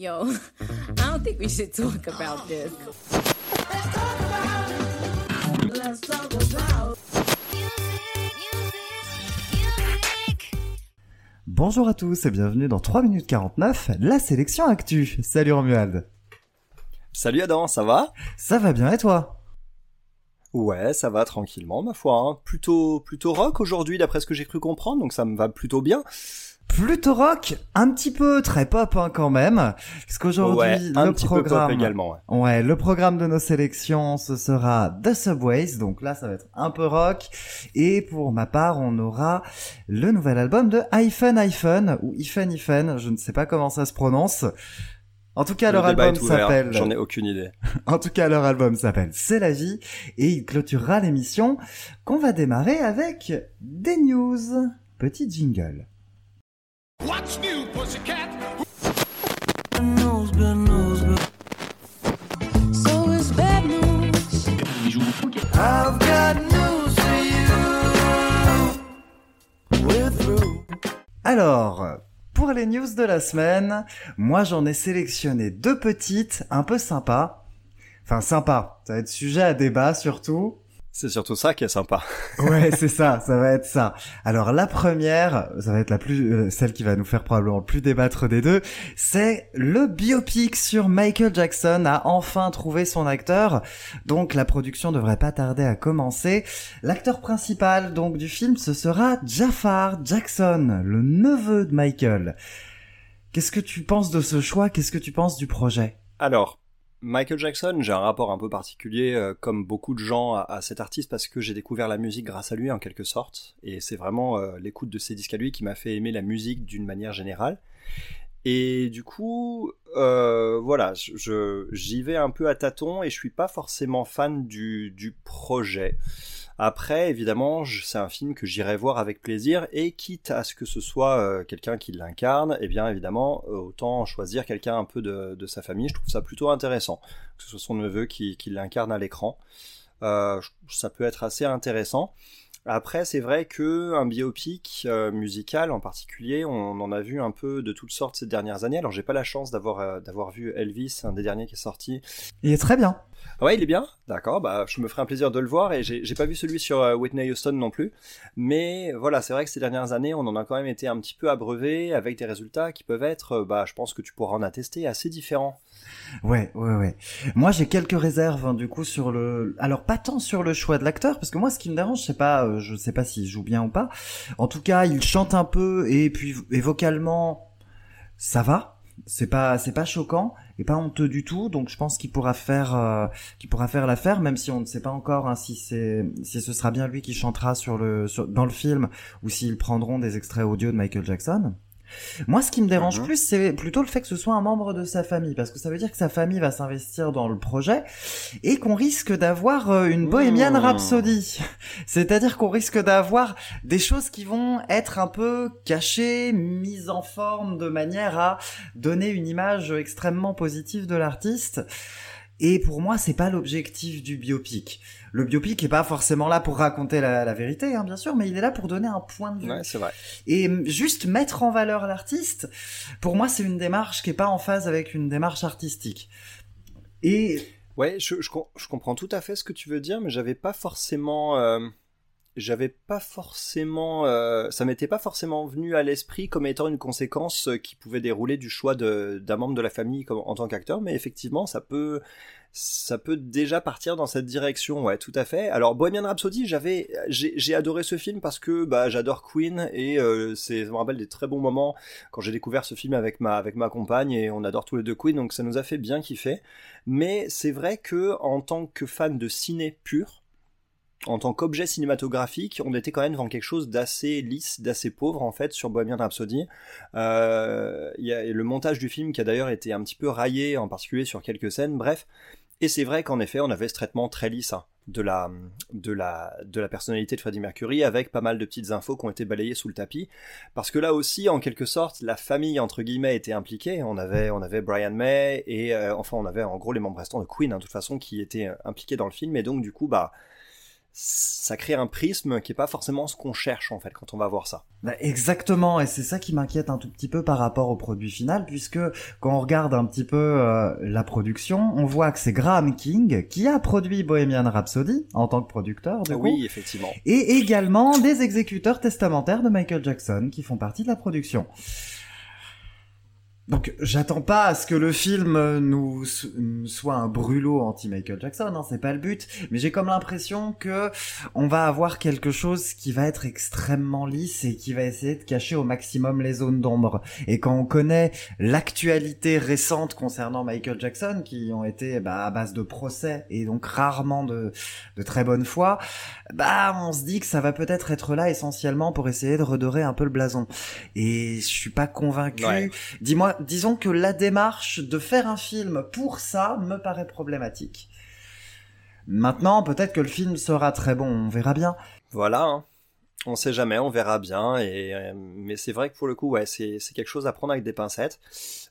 Yo, I don't think we should talk about this. Let's talk about Bonjour à tous et bienvenue dans 3 minutes 49, la sélection actu. Salut Romuald. Salut Adam, ça va? Ça va bien et toi? Ouais, ça va tranquillement ma foi. hein. Plutôt plutôt rock aujourd'hui d'après ce que j'ai cru comprendre, donc ça me va plutôt bien. Plutôt rock, un petit peu très pop hein, quand même, parce qu'aujourd'hui Ouais, un le petit peu programme, pop également. Ouais. ouais, le programme de nos sélections ce sera The Subways, donc là ça va être un peu rock, et pour ma part on aura le nouvel album de Hyphen Hyphen ou Hyphen Hyphen, je ne sais pas comment ça se prononce. En tout cas, Le leur album s'appelle J'en ai aucune idée. En tout cas, leur album s'appelle C'est la vie et il clôturera l'émission qu'on va démarrer avec des news. Petit jingle. What's new, pussycat? So it's bad news. Alors, pour les news de la semaine, moi j'en ai sélectionné deux petites, un peu sympas. Enfin sympa, ça va être sujet à débat surtout. C'est surtout ça qui est sympa. Ouais, c'est ça, ça va être ça. Alors la première, ça va être la plus, euh, celle qui va nous faire probablement le plus débattre des deux, c'est le biopic sur Michael Jackson a enfin trouvé son acteur. Donc la production devrait pas tarder à commencer. L'acteur principal donc du film, ce sera Jafar Jackson, le neveu de Michael. Qu'est-ce que tu penses de ce choix? Qu'est-ce que tu penses du projet? Alors, Michael Jackson, j'ai un rapport un peu particulier, euh, comme beaucoup de gens, à, cet artiste parce que j'ai découvert la musique grâce à lui en quelque sorte, et c'est vraiment euh, l'écoute de ses disques à lui qui m'a fait aimer la musique d'une manière générale. Et du coup, euh, voilà, je j'y vais un peu à tâtons et je suis pas forcément fan du, du projet. Après, évidemment, c'est un film que j'irai voir avec plaisir et quitte à ce que ce soit euh, quelqu'un qui l'incarne, eh bien évidemment, euh, autant choisir quelqu'un un peu de, sa famille. Je trouve ça plutôt intéressant que ce soit son neveu qui, l'incarne à l'écran. Euh, ça peut être assez intéressant. Après, c'est vrai que un biopic musical en particulier, on en a vu un peu de toutes sortes ces dernières années. Alors, j'ai pas la chance d'avoir d'avoir vu Elvis, un des derniers qui est sorti. Il est très bien. Ouais, il est bien. D'accord. Bah, je me ferai un plaisir de le voir et j'ai j'ai pas vu celui sur euh, Whitney Houston non plus. Mais voilà, c'est vrai que ces dernières années, on en a quand même été un petit peu abreuvé avec des résultats qui peuvent être, euh, bah, je pense que tu pourras en attester, assez différents. Ouais, ouais, ouais. Moi, j'ai quelques réserves hein, du coup sur le. Alors, pas tant sur le choix de l'acteur, parce que moi, ce qui me dérange, c'est pas, euh, je sais pas s'il joue bien ou pas. En tout cas, il chante un peu et puis et vocalement, ça va. C'est pas, c'est pas choquant et pas honteux du tout. Donc, je pense qu'il pourra faire, euh, qu'il pourra faire l'affaire, même si on ne sait pas encore hein, si c'est, si ce sera bien lui qui chantera sur le, sur- dans le film ou s'ils prendront des extraits audio de Michael Jackson. Moi, ce qui me dérange Mhm. plus, c'est plutôt le fait que ce soit un membre de sa famille, parce que ça veut dire que sa famille va s'investir dans le projet et qu'on risque d'avoir euh, une Bohemian Mmh. Rhapsody. C'est-à-dire qu'on risque d'avoir des choses qui vont être un peu cachées, mises en forme de manière à donner une image extrêmement positive de l'artiste. Et pour moi, c'est pas l'objectif du biopic. Le biopic est pas forcément là pour raconter la, la vérité, hein, bien sûr, mais il est là pour donner un point de vue. Ouais, c'est vrai. Et hum, juste mettre en valeur l'artiste, pour moi, c'est une démarche qui est pas en phase avec une démarche artistique. Et Ouais, je, je, com- je comprends tout à fait ce que tu veux dire, mais j'avais pas forcément, euh, j'avais pas forcément, euh, ça m'était pas forcément venu à l'esprit comme étant une conséquence euh, qui pouvait dérouler du choix d'un membre de la famille comme, en tant qu'acteur, mais effectivement, ça peut, ça peut déjà partir dans cette direction, ouais, tout à fait. Alors Bohemian Rhapsody, j'avais, j'ai adoré ce film parce que bah j'adore Queen et euh, c'est, me rappelle des très bons moments quand j'ai découvert ce film avec ma avec ma compagne et on adore tous les deux Queen, donc ça nous a fait bien kiffer. Mais c'est vrai que en tant que fan de ciné pur, en tant qu'objet cinématographique, on était quand même devant quelque chose d'assez lisse, d'assez pauvre en fait sur Bohemian Rhapsody. Euh, y le montage du film qui a d'ailleurs été un petit peu raillé, en particulier sur quelques scènes. Bref, et c'est vrai qu'en effet, on avait ce traitement très lisse hein, de la de la de la personnalité de Freddie Mercury avec pas mal de petites infos qui ont été balayées sous le tapis parce que là aussi en quelque sorte la famille entre guillemets était impliquée on avait on avait Brian May et euh, enfin on avait en gros les membres restants de Queen hein, de toute façon qui étaient euh, impliqués dans le film et donc du coup bah ça crée un prisme qui est pas forcément ce qu'on cherche en fait quand on va voir ça. Bah, exactement, et c'est ça qui m'inquiète un tout petit peu par rapport au produit final, puisque quand on regarde un petit peu euh, la production, on voit que c'est Graham King qui a produit Bohemian Rhapsody en tant que producteur, du coup, oui, effectivement. et également des exécuteurs testamentaires de Michael Jackson qui font partie de la production. Donc j'attends pas à ce que le film euh, nous nous soit un brûlot anti Michael Jackson, hein, c'est pas le but, mais j'ai comme l'impression que on va avoir quelque chose qui va être extrêmement lisse et qui va essayer de cacher au maximum les zones d'ombre. Et quand on connaît l'actualité récente concernant Michael Jackson, qui ont été bah, à base de procès et donc rarement de, de très bonne foi, bah on se dit que ça va peut-être être là essentiellement pour essayer de redorer un peu le blason. Et je suis pas convaincu. Ouais. Dis-moi, disons que la démarche de faire un film pour ça me paraît problématique. Maintenant, peut-être que le film sera très bon, on verra bien. Voilà, hein. on sait jamais, on verra bien. Et euh, mais c'est vrai que pour le coup, ouais, c'est quelque chose à prendre avec des pincettes.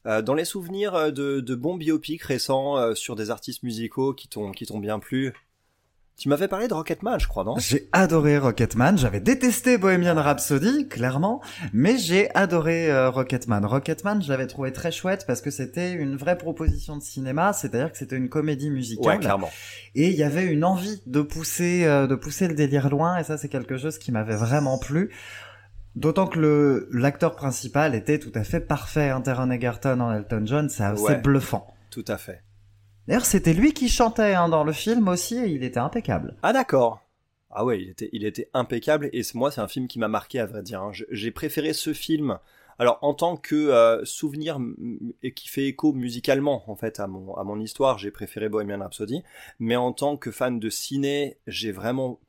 Euh, dans les souvenirs euh, de, bons biopics récents sur des artistes musicaux qui t'ont qui t'ont bien plu. Tu m'avais parlé de Rocketman, je crois, non? J'ai adoré Rocketman, j'avais détesté Bohemian Rhapsody, clairement, mais j'ai adoré euh, Rocketman. Rocketman, je l'avais trouvé très chouette parce que c'était une vraie proposition de cinéma, c'est-à-dire que c'était une comédie Ouais, musicale. clairement. et il y avait une envie de pousser euh, de pousser le délire loin et ça c'est quelque chose qui m'avait vraiment plu d'autant que le l'acteur principal était tout à fait parfait hein, Taron Egerton en Elton John c'est Ouais. bluffant Tout à fait. D'ailleurs c'était lui qui chantait hein, dans le film aussi et il était impeccable Ah d'accord. Ah ouais, il était, impeccable et moi c'est un film qui m'a marqué à vrai dire. hein. J'ai préféré ce film. Alors en tant que euh, souvenir et qui fait écho musicalement en fait à mon à mon histoire, j'ai préféré Bohemian Rhapsody. Mais en tant que fan de ciné, j'ai vraiment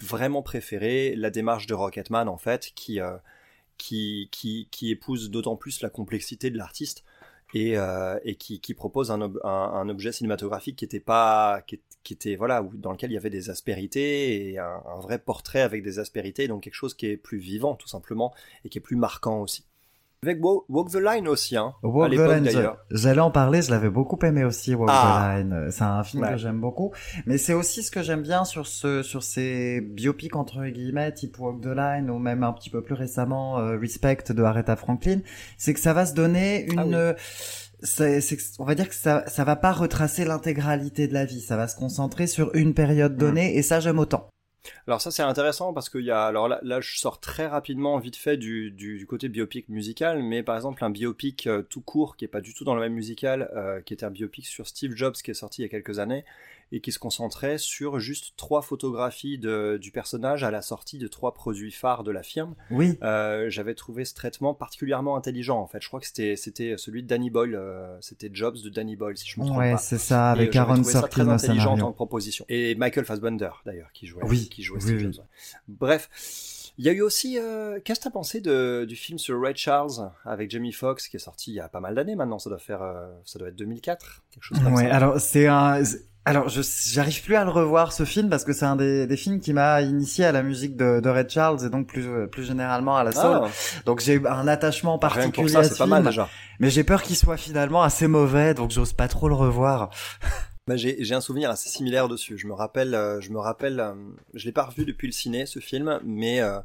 vraiment préféré la démarche de Rocketman en fait qui euh, qui qui qui épouse d'autant plus la complexité de l'artiste et, euh, et qui, propose un, ob- un, un objet cinématographique qui était pas qui, était voilà dans lequel il y avait des aspérités et un, un vrai portrait avec des aspérités donc quelque chose qui est plus vivant tout simplement et qui est plus marquant aussi avec Walk the Line aussi hein à Walk the Line, d'ailleurs j'allais en parler, je l'avais beaucoup aimé aussi, Walk Ah. the Line. Euh, C'est un film Ouais. que j'aime beaucoup. Mais c'est aussi ce que j'aime bien sur ce, sur ces biopics entre guillemets, type Walk the Line, ou même un petit peu plus récemment, euh, Respect de Aretha Franklin. C'est que ça va se donner une, Ah oui. euh, c'est, c'est on va dire que ça, ça va pas retracer l'intégralité de la vie. Ça va se concentrer sur une période Mm. donnée, et ça j'aime autant. Alors ça c'est intéressant parce qu'il y a alors là, je sors très rapidement vite fait du côté biopic musical mais par exemple un biopic euh, tout court qui est pas du tout dans le même musical euh, qui était un biopic sur Steve Jobs qui est sorti il y a quelques années et qui se concentrait sur juste trois photographies de, du personnage à la sortie de trois produits phares de la firme. Oui. Euh, J'avais trouvé ce traitement particulièrement intelligent en fait. Je crois que c'était celui de Danny Boyle, euh, c'était Jobs de Danny Boyle si je me trompe Ouais, pas. c'est ça, Et avec Aaron trouvé ça très Sorkin au intelligent en tant que proposition. Et Michael Fassbender, d'ailleurs, qui jouait, Oui, qui jouait oui. Jobs, ouais. Bref. Il y a eu aussi, euh, qu'est-ce que t'as pensé de, du film sur Ray Charles avec Jamie Foxx qui est sorti il y a pas mal d'années maintenant, ça doit faire, euh, ça doit être 2004, quelque chose comme Ouais, ça. alors c'est un. Alors je j'arrive plus à le revoir ce film parce que c'est un des, des films qui m'a initié à la musique de, de Red Charles et donc plus plus généralement à la soul. Ah, Donc j'ai un attachement rien particulier pour ça, à c'est ce pas mal film, déjà. mais j'ai peur qu'il soit finalement assez mauvais donc j'ose pas trop le revoir. Bah, j'ai j'ai un souvenir assez similaire dessus. Je me rappelle, euh, je me rappelle, euh, je l'ai pas revu depuis le ciné ce film, mais euh,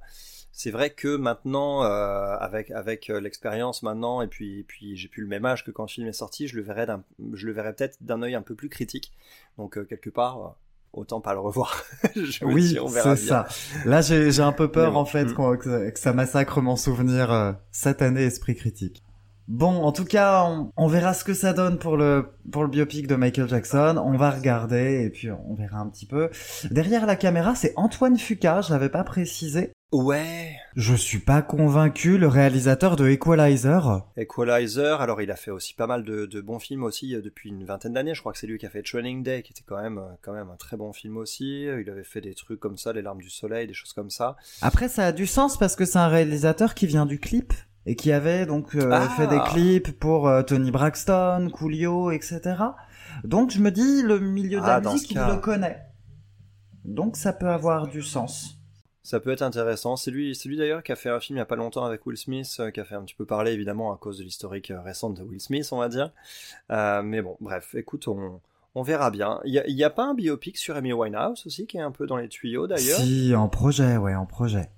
c'est vrai que maintenant, euh, avec avec euh, l'expérience maintenant, et puis et puis j'ai plus le même âge que quand le film est sorti, je le verrais d'un, je le verrais peut-être d'un œil un peu plus critique. Donc euh, quelque part, autant pas le revoir. je Oui, dis, on verra c'est bien. ça. Là j'ai j'ai un peu peur bon, en fait mm. que, que ça massacre mon souvenir euh, cette année esprit critique. Bon, en tout cas, on, on verra ce que ça donne pour le pour le biopic de Michael Jackson. On va regarder et puis on verra un petit peu. Derrière la caméra, c'est Antoine Fuqua. Je l'avais pas précisé. Ouais. Je suis pas convaincu. Le réalisateur de Equalizer. Equalizer, alors il a fait aussi pas mal de, de bons films aussi euh, depuis une vingtaine d'années. Je crois que c'est lui qui a fait Training Day, qui était quand même, euh, quand même un très bon film aussi. Il avait fait des trucs comme ça, Les larmes du soleil, des choses comme ça. Après, ça a du sens parce que c'est un réalisateur qui vient du clip et qui avait donc euh, Ah. fait des clips pour euh, Tony Braxton, Coolio, etc. Donc je me dis, le milieu de Ah, la musique, il le connaît. Donc ça peut avoir du sens. Ça peut être intéressant. C'est lui, c'est lui d'ailleurs qui a fait un film il y a pas longtemps avec Will Smith, euh, qui a fait un petit peu parler évidemment à cause de l'historique récente de Will Smith, on va dire. Mais bon, bref, écoute, on, On verra bien. Il y a, a pas un biopic sur Amy Winehouse aussi qui est un peu dans les tuyaux d'ailleurs? Si, en projet, ouais, en projet.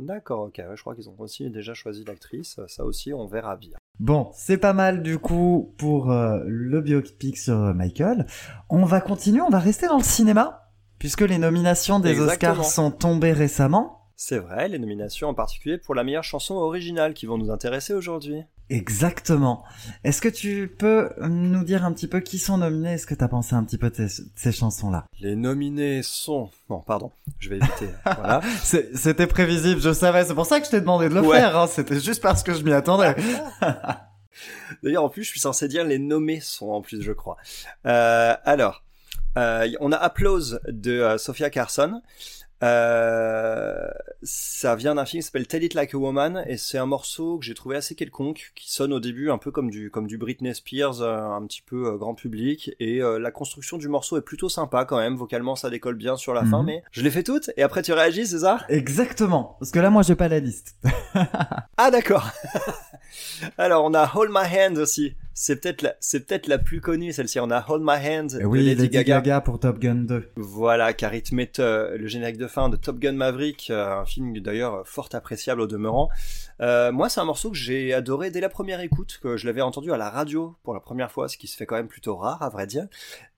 D'accord, ok. ouais, je crois qu'ils ont aussi déjà choisi l'actrice. Ça aussi, on verra bien. Bon, c'est pas mal du coup pour euh, le biopic sur euh, Michael. On va continuer, on va rester dans le cinéma, puisque les nominations des Exactement. Oscars sont tombées récemment. C'est vrai, les nominations en particulier pour la meilleure chanson originale qui vont nous intéresser aujourd'hui. Exactement. Est-ce que tu peux nous dire un petit peu qui sont nominés? Est-ce que t'as pensé un petit peu de ces, ces chansons-là? Les nominés sont... Bon, pardon, je vais éviter. voilà. C'est- C'était prévisible, je savais. C'est pour ça que je t'ai demandé de le Ouais. faire. hein. C'était juste parce que je m'y attendais. D'ailleurs, en plus, je suis censé dire les nommés sont en plus, je crois. Euh, alors, euh, on a Applause de euh, Sophia Carson. Euh, ça vient d'un film qui s'appelle Tell It Like a Woman et c'est un morceau que j'ai trouvé assez quelconque qui sonne au début un peu comme du comme du Britney Spears euh, un petit peu euh, grand public et euh, la construction du morceau est plutôt sympa quand même vocalement ça décolle bien sur la fin Mhm. mais je l'ai fait toute et après tu réagis c'est ça? Exactement. Parce que là, moi, j'ai pas la liste. Ah d'accord. Alors on a Hold My Hand aussi. C'est peut-être la, c'est peut-être la plus connue celle-ci. On a Hold My Hand Et de oui, Lady, Gaga. pour Top Gun 2. Voilà, car il te met euh, le générique de fin de Top Gun Maverick, euh, un film d'ailleurs fort appréciable au demeurant. Euh, moi, c'est un morceau que j'ai adoré dès la première écoute, que je l'avais entendu à la radio pour la première fois, ce qui se fait quand même plutôt rare, à vrai dire.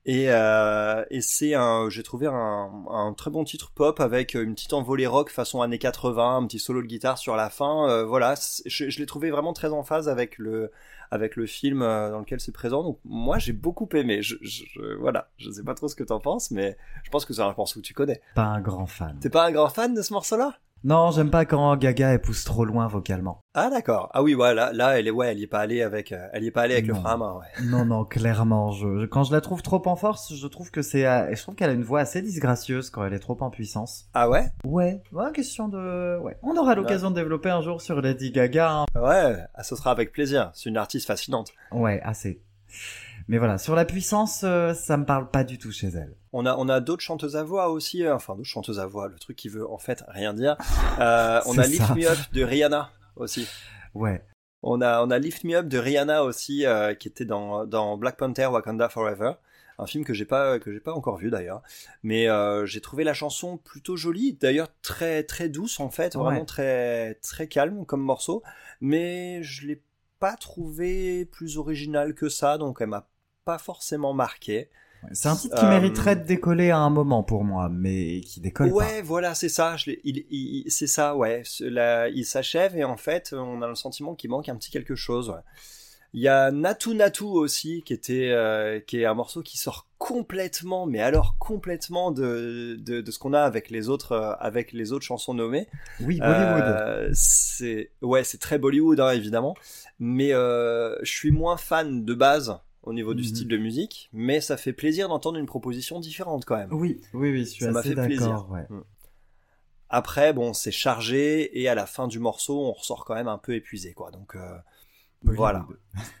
Et, euh, et c'est un, j'ai trouvé un, un très bon titre pop avec une petite envolée rock façon années 80, un petit solo de guitare sur la fin. Euh, voilà, je, je l'ai trouvé vraiment très en phase avec le, avec le film euh, dans lequel c'est présent. Donc moi, j'ai beaucoup aimé. Je, je, je- voilà, je sais pas trop ce que t'en penses, mais je pense que c'est un morceau que tu connais. Pas un grand fan. T'es pas un grand fan de ce morceau-là? Non, j'aime pas quand Gaga elle pousse trop loin vocalement. Ah d'accord. Ah oui, voilà, là, elle est, ouais, elle y est pas allée avec, euh, elle y est pas allée avec le frein à main. Ouais. Non, non, clairement. Je, je- quand je la trouve trop en force, je trouve que c'est, euh, je trouve qu'elle a une voix assez disgracieuse quand elle est trop en puissance. Ah ouais? Ouais, ouais, question de, ouais. On aura l'occasion de développer un jour sur Lady Gaga. hein. Ouais, ah, ce sera avec plaisir. C'est une artiste fascinante. Ouais, assez. Mais voilà, sur la puissance, euh, ça me parle pas du tout chez elle. On a, on a d'autres chanteuses à voix aussi, euh, enfin d'autres chanteuses à voix, le truc qui veut en fait rien dire. Euh, on a Lift. Me Up de Rihanna aussi. Ouais. On a, on a Lift Me Up de Rihanna aussi, euh, qui était dans, dans Black Panther Wakanda Forever. Un film que j'ai pas, que j'ai pas encore vu d'ailleurs. Mais euh, j'ai trouvé la chanson plutôt jolie, d'ailleurs très, très douce en fait, Ouais. vraiment très, très calme comme morceau. Mais je l'ai pas trouvé plus original que ça, donc elle m'a pas forcément marqué. C'est un titre qui Euh, mériterait de décoller à un moment pour moi, mais qui décolle Ouais, voilà, c'est ça. Je il, il- c'est ça, ouais. La- il s'achève et en fait, on a le sentiment qu'il manque un petit quelque chose. ouais. Il y a Natu Natu aussi, qui était, euh, qui est un morceau qui sort complètement, mais alors complètement de, de, de ce qu'on a avec les autres, euh, avec les autres chansons nommées. pas. Oui, Bollywood. Euh, c'est, ouais, c'est très Bollywood, hein, évidemment. Mais je suis moins fan de base au niveau du Mhm. style de musique, mais ça fait plaisir d'entendre une proposition différente quand même. Oui, oui, oui, je suis Ça m'a fait plaisir. Ouais. Après, bon, c'est chargé et à la fin du morceau, on ressort quand même un peu épuisé, quoi. Donc euh, voilà.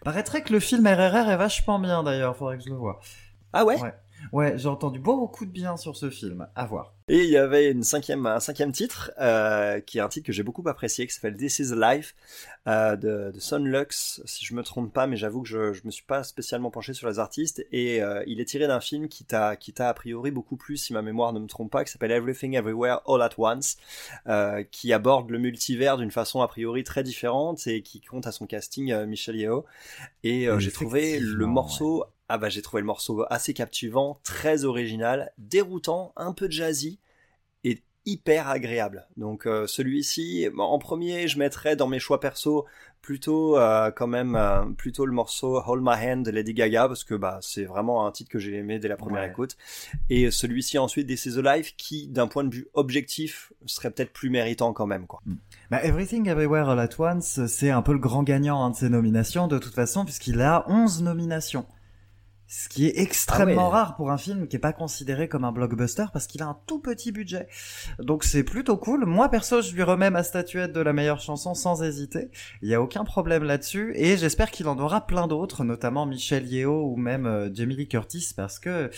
Paraîtrait que le film RRR est vachement bien d'ailleurs, faudrait que je le vois. Ah ouais? Ouais. Ouais, j'ai entendu beaucoup de bien sur ce film. À voir. Et il y avait une cinquième, un cinquième titre euh, qui est un titre que j'ai beaucoup apprécié, qui s'appelle This Is Life euh, de, de Sunlux, si je me trompe pas, mais j'avoue que je, je me suis pas spécialement penché sur les artistes. Et euh, il est tiré d'un film qui t'a, qui t'a a priori beaucoup plu, si ma mémoire ne me trompe pas, qui s'appelle Everything Everywhere All at Once, qui aborde le multivers d'une façon a priori très différente et qui compte à son casting Michel Yeo. Et j'ai trouvé le morceau, ah bah j'ai trouvé le morceau assez captivant, très original, déroutant, un peu jazzy et hyper agréable. Donc euh, celui-ci, en premier, je mettrais dans mes choix perso plutôt euh, quand même euh, plutôt le morceau Hold My Hand de Lady Gaga parce que bah c'est vraiment un titre que j'ai aimé dès la première Ouais. écoute. Et celui-ci ensuite This Is the Life qui d'un point de vue objectif serait peut-être plus méritant quand même quoi. Bah, Everything Everywhere All at Once, c'est un peu le grand gagnant hein, de ces nominations, de toute façon, puisqu'il a 11 nominations. Ce qui est extrêmement Ah ouais. rare pour un film qui est pas considéré comme un blockbuster parce qu'il a un tout petit budget. Donc c'est plutôt cool. Moi perso, je lui remets ma statuette de la meilleure chanson sans hésiter. Il y a aucun problème là-dessus et j'espère qu'il en aura plein d'autres, notamment Michel Yeo ou même euh, Jamie Lee Curtis parce que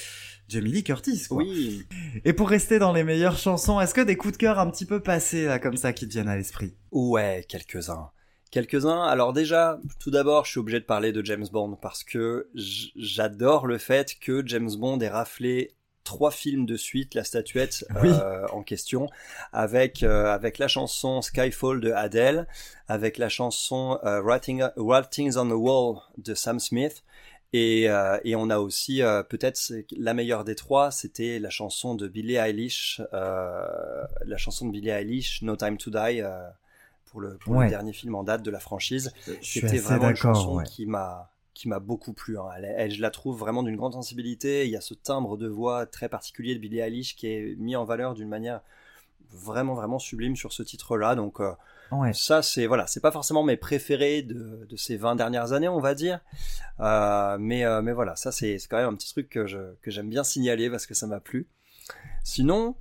Jamie Lee Curtis quoi. Oui. Et pour rester dans les meilleures chansons, est-ce que des coups de cœur un petit peu passés là comme ça qui te viennent à l'esprit? Ouais, quelques-uns. Quelques-uns. Alors déjà, tout d'abord, je suis obligé de parler de James Bond parce que j'adore le fait que James Bond ait raflé trois films de suite la statuette Oui. euh, en question avec euh, avec la chanson Skyfall de Adele, avec la chanson euh, Writing, Writings on the Wall de Sam Smith et, euh, et on a aussi euh, peut-être la meilleure des trois, c'était la chanson de Billie Eilish, euh, la chanson de Billie Eilish, No Time to Die, pour le, pour Ouais. le dernier film en date de la franchise. C'était vraiment une chanson. Ouais. qui m'a qui m'a beaucoup plu. hein. Elle, elle- je la trouve vraiment d'une grande sensibilité. Il y a ce timbre de voix très particulier de Billie Eilish qui est mis en valeur d'une manière vraiment vraiment sublime sur ce titre-là. Donc euh, Ouais. ça c'est voilà, c'est pas forcément mes préférés de, de ces 20 dernières années, on va dire. Euh, mais euh, mais voilà, ça c'est c'est quand même un petit truc que je que j'aime bien signaler parce que ça m'a plu. Sinon,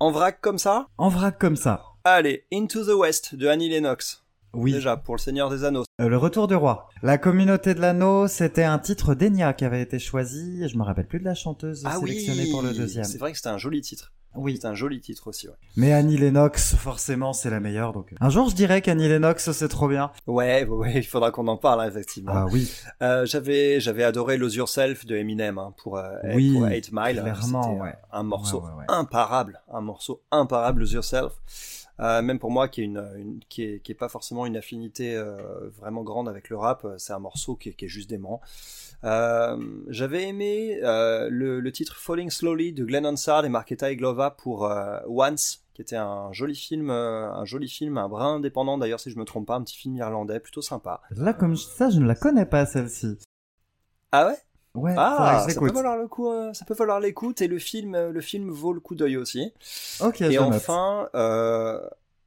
en vrac comme ça, En vrac comme ça. Allez, Into the West de Annie Lennox. Oui. Déjà pour le Seigneur des Anneaux. Euh, le retour du roi. La communauté de l'anneau, c'était un titre d'Enya qui avait été choisi. Je me rappelle plus de la chanteuse sélectionnée pour le deuxième. Ah C'est vrai que c'était un joli titre. Oui. C'est un joli titre aussi, ouais. Mais Annie Lennox, forcément, c'est la meilleure. Donc, euh, un jour, je dirais qu'Annie Lennox, c'est trop bien. Ouais, ouais, il faudra qu'on en parle, hein, effectivement. Ah oui, Euh, j'avais, j'avais adoré Lose Yourself de Eminem hein, pour, euh, Oui, pour 8 Mile. clairement, ouais. Un morceau Ouais, ouais, ouais. imparable, un morceau imparable, Lose Yourself. Euh, même pour moi, qui est une, une- qui est, qui est pas forcément une affinité euh, vraiment grande avec le rap, euh, c'est un morceau qui est, qui est juste dément. Euh, j'avais aimé le, le titre Falling Slowly de Glenn Hansard et Marketa Iglova pour Once, qui était un joli film, un joli film, un brin indépendant d'ailleurs si je me trompe pas, un petit film irlandais plutôt sympa. là, comme ça, je ne la connais pas, celle-ci. Ah ouais? Ouais, Ah, ça peut valoir le coup, euh, ça peut valoir l'écoute et le film, euh, le film vaut le coup d'œil aussi. Ok, et enfin, euh,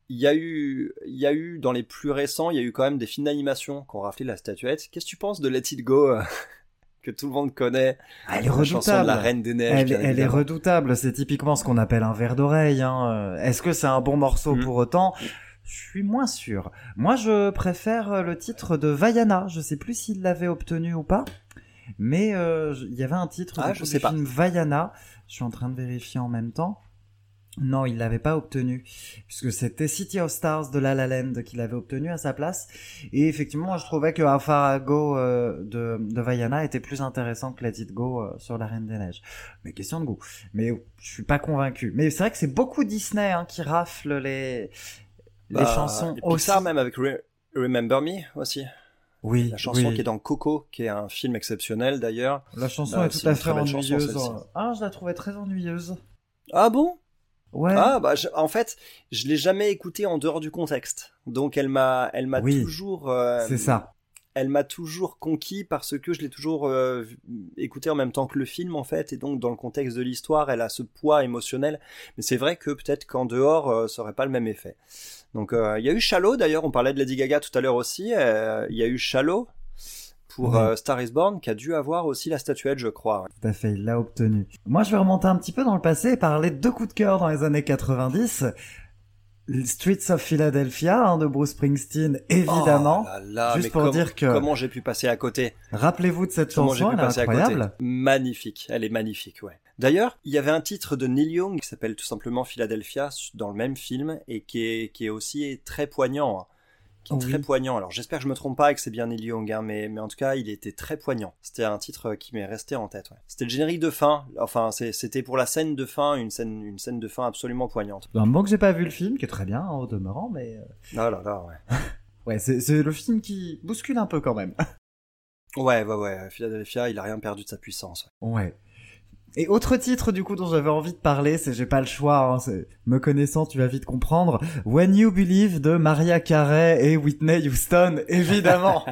il y a eu, il y a eu dans les plus récents, il y a eu quand même des films d'animation qui ont raflé la statuette. Qu'est-ce que tu penses de Let It Go euh, que tout le monde connaît? Ah, elle est La chanson de redoutable. la Reine des Neiges. Elle, est redoutable, c'est typiquement ce qu'on appelle un verre d'oreille. Hein. Euh, Est-ce que c'est un bon morceau Mhm. pour autant? Je suis moins sûr. Moi, je préfère euh, le titre de Vaiana. Je sais plus s'il l'avait obtenu ou pas, mais euh, il y avait un titre Ah, je sais du pas. film Vaiana. Je suis en train de vérifier en même temps. Non, il l'avait pas obtenu, puisque c'était City of Stars de La La Land qu'il avait obtenu à sa place. Et effectivement, moi, je trouvais que Afarago euh, de, de Vaiana était plus intéressant que Let It Go euh, sur La Reine des Neiges. Mais question de goût. Mais je suis pas convaincu. Mais c'est vrai que c'est beaucoup Disney hein, qui rafle les, les Bah, chansons et aussi. Pixar même avec Re- Remember Me aussi. Oui, La chanson oui. qui est dans Coco, qui est un film exceptionnel d'ailleurs. La chanson Bah, est tout à fait chanson, ennuyeuse. hein. Ah, je la trouvais très ennuyeuse. Ah bon? Ouais. Ah bah je- en fait, je l'ai jamais écoutée en dehors du contexte. Donc elle m'a elle m'a Oui, toujours euh, c'est ça. elle m'a toujours conquis parce que je l'ai toujours euh, vu- écouté en même temps que le film en fait et donc dans le contexte de l'histoire elle a ce poids émotionnel mais c'est vrai que peut-être qu'en dehors euh, ça aurait pas le même effet donc euh, il y a eu Shallow d'ailleurs on parlait de Lady Gaga tout à l'heure aussi euh, il y a eu Shallow pour euh, Star is Born qui a dû avoir aussi la statuette je crois Tout à fait, il l'a obtenu. Moi, je vais remonter un petit peu dans le passé et parler de deux coups de cœur dans les années 90. Streets of Philadelphia hein, de Bruce Springsteen, évidemment. Oh là là, Juste pour dire que- comment j'ai pu passer à côté Rappelez-vous de cette Comment chanson, elle est incroyable. Magnifique, elle est magnifique, ouais. D'ailleurs, il y avait un titre de Neil Young qui s'appelle tout simplement Philadelphia dans le même film et qui est, qui est aussi très poignant. hein. Qui est Oui. très poignant. Alors j'espère que je me trompe pas et que c'est bien Neil Young, hein, mais, mais en tout cas, il était très poignant. C'était un titre qui m'est resté en tête. ouais. C'était le générique de fin. Enfin, c'était pour la scène de fin, une scène, une scène de fin absolument poignante. Un moment que j'ai pas vu le film, qui est très bien hein, au demeurant, mais euh, Oh là là, ouais. ouais, c'est c'est le film qui bouscule un peu quand même. Ouais, ouais, ouais. Philadelphia, il a rien perdu de sa puissance. ouais. Ouais. Et autre titre du coup dont j'avais envie de parler, c'est j'ai pas le choix, hein, me connaissant tu vas vite comprendre, When You Believe de Maria Carey et Whitney Houston, évidemment.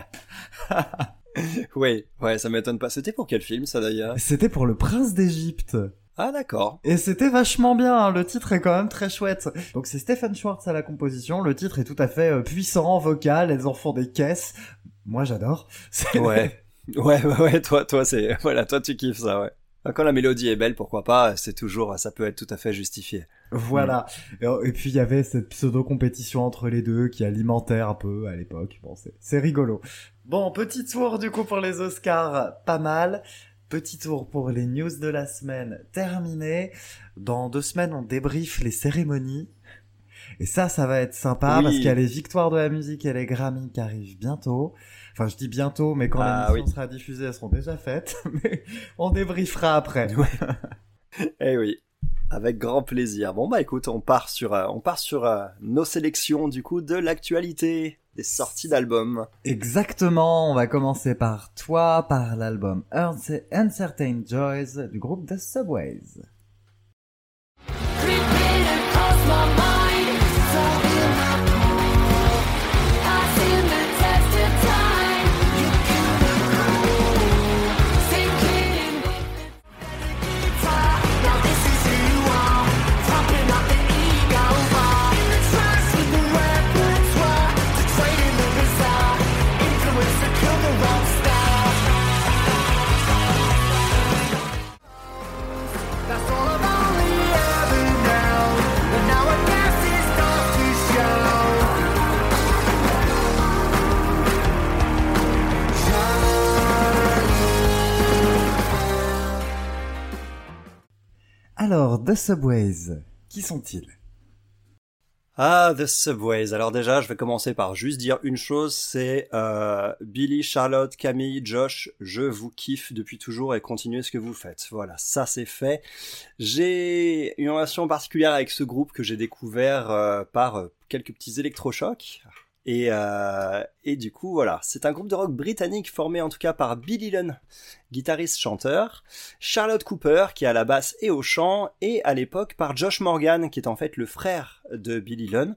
Oui, ouais, ça m'étonne pas. C'était pour quel film ça d'ailleurs? C'était pour le prince d'Égypte. Ah d'accord. Et c'était vachement bien, hein, le titre est quand même très chouette. Donc c'est Stephen Schwartz à la composition, le titre est tout à fait euh, puissant, vocal, elles en font des caisses. Moi j'adore. Ouais. Ouais, ouais, ouais, toi, toi, c'est, voilà, toi, tu kiffes ça, ouais. Quand la mélodie est belle, pourquoi pas, c'est toujours, ça peut être tout à fait justifié. Voilà. Et, et puis il y avait cette pseudo-compétition entre les deux qui alimentait un peu à l'époque. Bon, c'est- c'est rigolo. Bon, petit tour du coup pour les Oscars, pas mal. Petit tour pour les news de la semaine, terminé. Dans deux semaines, on débriefe les cérémonies. Et ça, ça va être sympa Oui. parce qu'il y a les victoires de la musique et les Grammy qui arrivent bientôt. Enfin, je dis bientôt, mais quand Ah, l'émission oui. sera diffusée, elles seront déjà faites. Mais on débriefera après. Eh oui, avec grand plaisir. Bon bah écoute, on part sur, euh, on part sur euh, nos sélections du coup de l'actualité des sorties d'albums. Exactement, on va commencer par toi, par l'album Unce- Uncertain Joys du groupe The Subways. Alors, The Subways, qui sont-ils? Ah, The Subways. Alors déjà, je vais commencer par juste dire une chose, c'est euh, Billy, Charlotte, Camille, Josh, je vous kiffe depuis toujours et continuez ce que vous faites. Voilà, ça c'est fait. J'ai une relation particulière avec ce groupe que j'ai découvert euh, par euh, quelques petits électrochocs. Et, et du coup, voilà, c'est un groupe de rock britannique formé en tout cas par Billy Lunn, guitariste-chanteur, Charlotte Cooper qui est à la basse et au chant, et à l'époque par Josh Morgan qui est en fait le frère de Billy Lunn.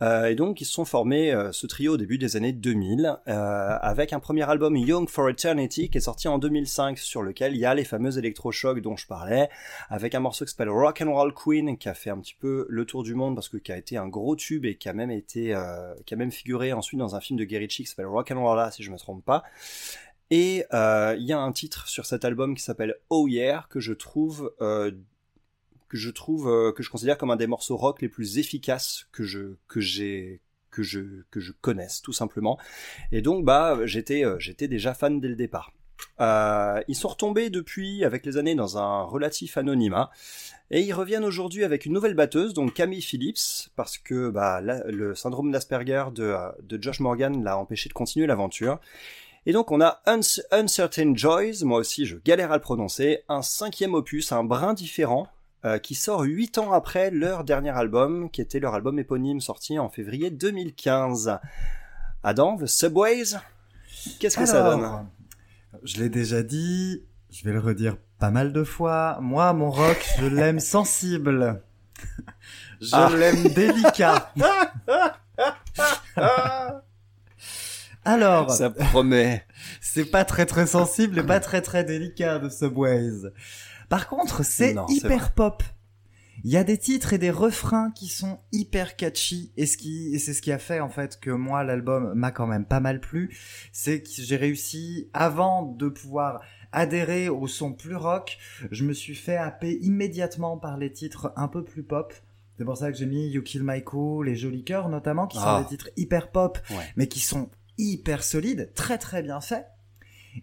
Euh, et donc ils se sont formés euh, ce trio au début des années 2000 euh, avec un premier album Young for Eternity qui est sorti en 2005 sur lequel il y a les fameux électrochocs dont je parlais, avec un morceau qui s'appelle Rock and Roll Queen qui a fait un petit peu le tour du monde parce que qui a été un gros tube et qui a même été qui a même figuré ensuite dans un film de Gary Qui s'appelle Rock and Rolla si je me trompe pas. Et euh, il y a un titre sur cet album qui s'appelle Oh Yeah que je trouve euh, que je trouve euh, que je considère comme un des morceaux rock les plus efficaces que je que j'ai que je que je connaisse tout simplement. Et donc bah j'étais j'étais déjà fan dès le départ. Euh, ils sont retombés depuis avec les années dans un relatif anonymat et ils reviennent aujourd'hui avec une nouvelle batteuse donc Camille Phillips parce que bah la- le syndrome d'Asperger de euh, de Josh Morgan l'a empêché de continuer l'aventure. Et donc on a Uncertain Joys, moi aussi je galère à le prononcer, un cinquième opus, un brin différent, euh, qui sort huit ans après leur dernier album, qui était leur album éponyme sorti en février 2015. Adam, The Subways, qu'est-ce que ça donne? Je l'ai déjà dit, je vais le redire pas mal de fois. Moi, mon rock, je l'aime sensible. Je Ah. l'aime délicat. Alors, Ça promet. c'est pas très très sensible et pas très très délicat de Subways. Par contre, c'est hyper pop. Il y a des titres et des refrains qui sont hyper catchy et ce qui et c'est ce qui a fait en fait que moi l'album m'a quand même pas mal plu, c'est que j'ai réussi avant de pouvoir adhérer au son plus rock, je me suis fait happer immédiatement par les titres un peu plus pop. C'est pour ça que j'ai mis You Kill My Cool et Joli Cœur notamment qui sont Ah. des titres hyper pop Ouais. mais qui sont hyper solides, très très bien faits.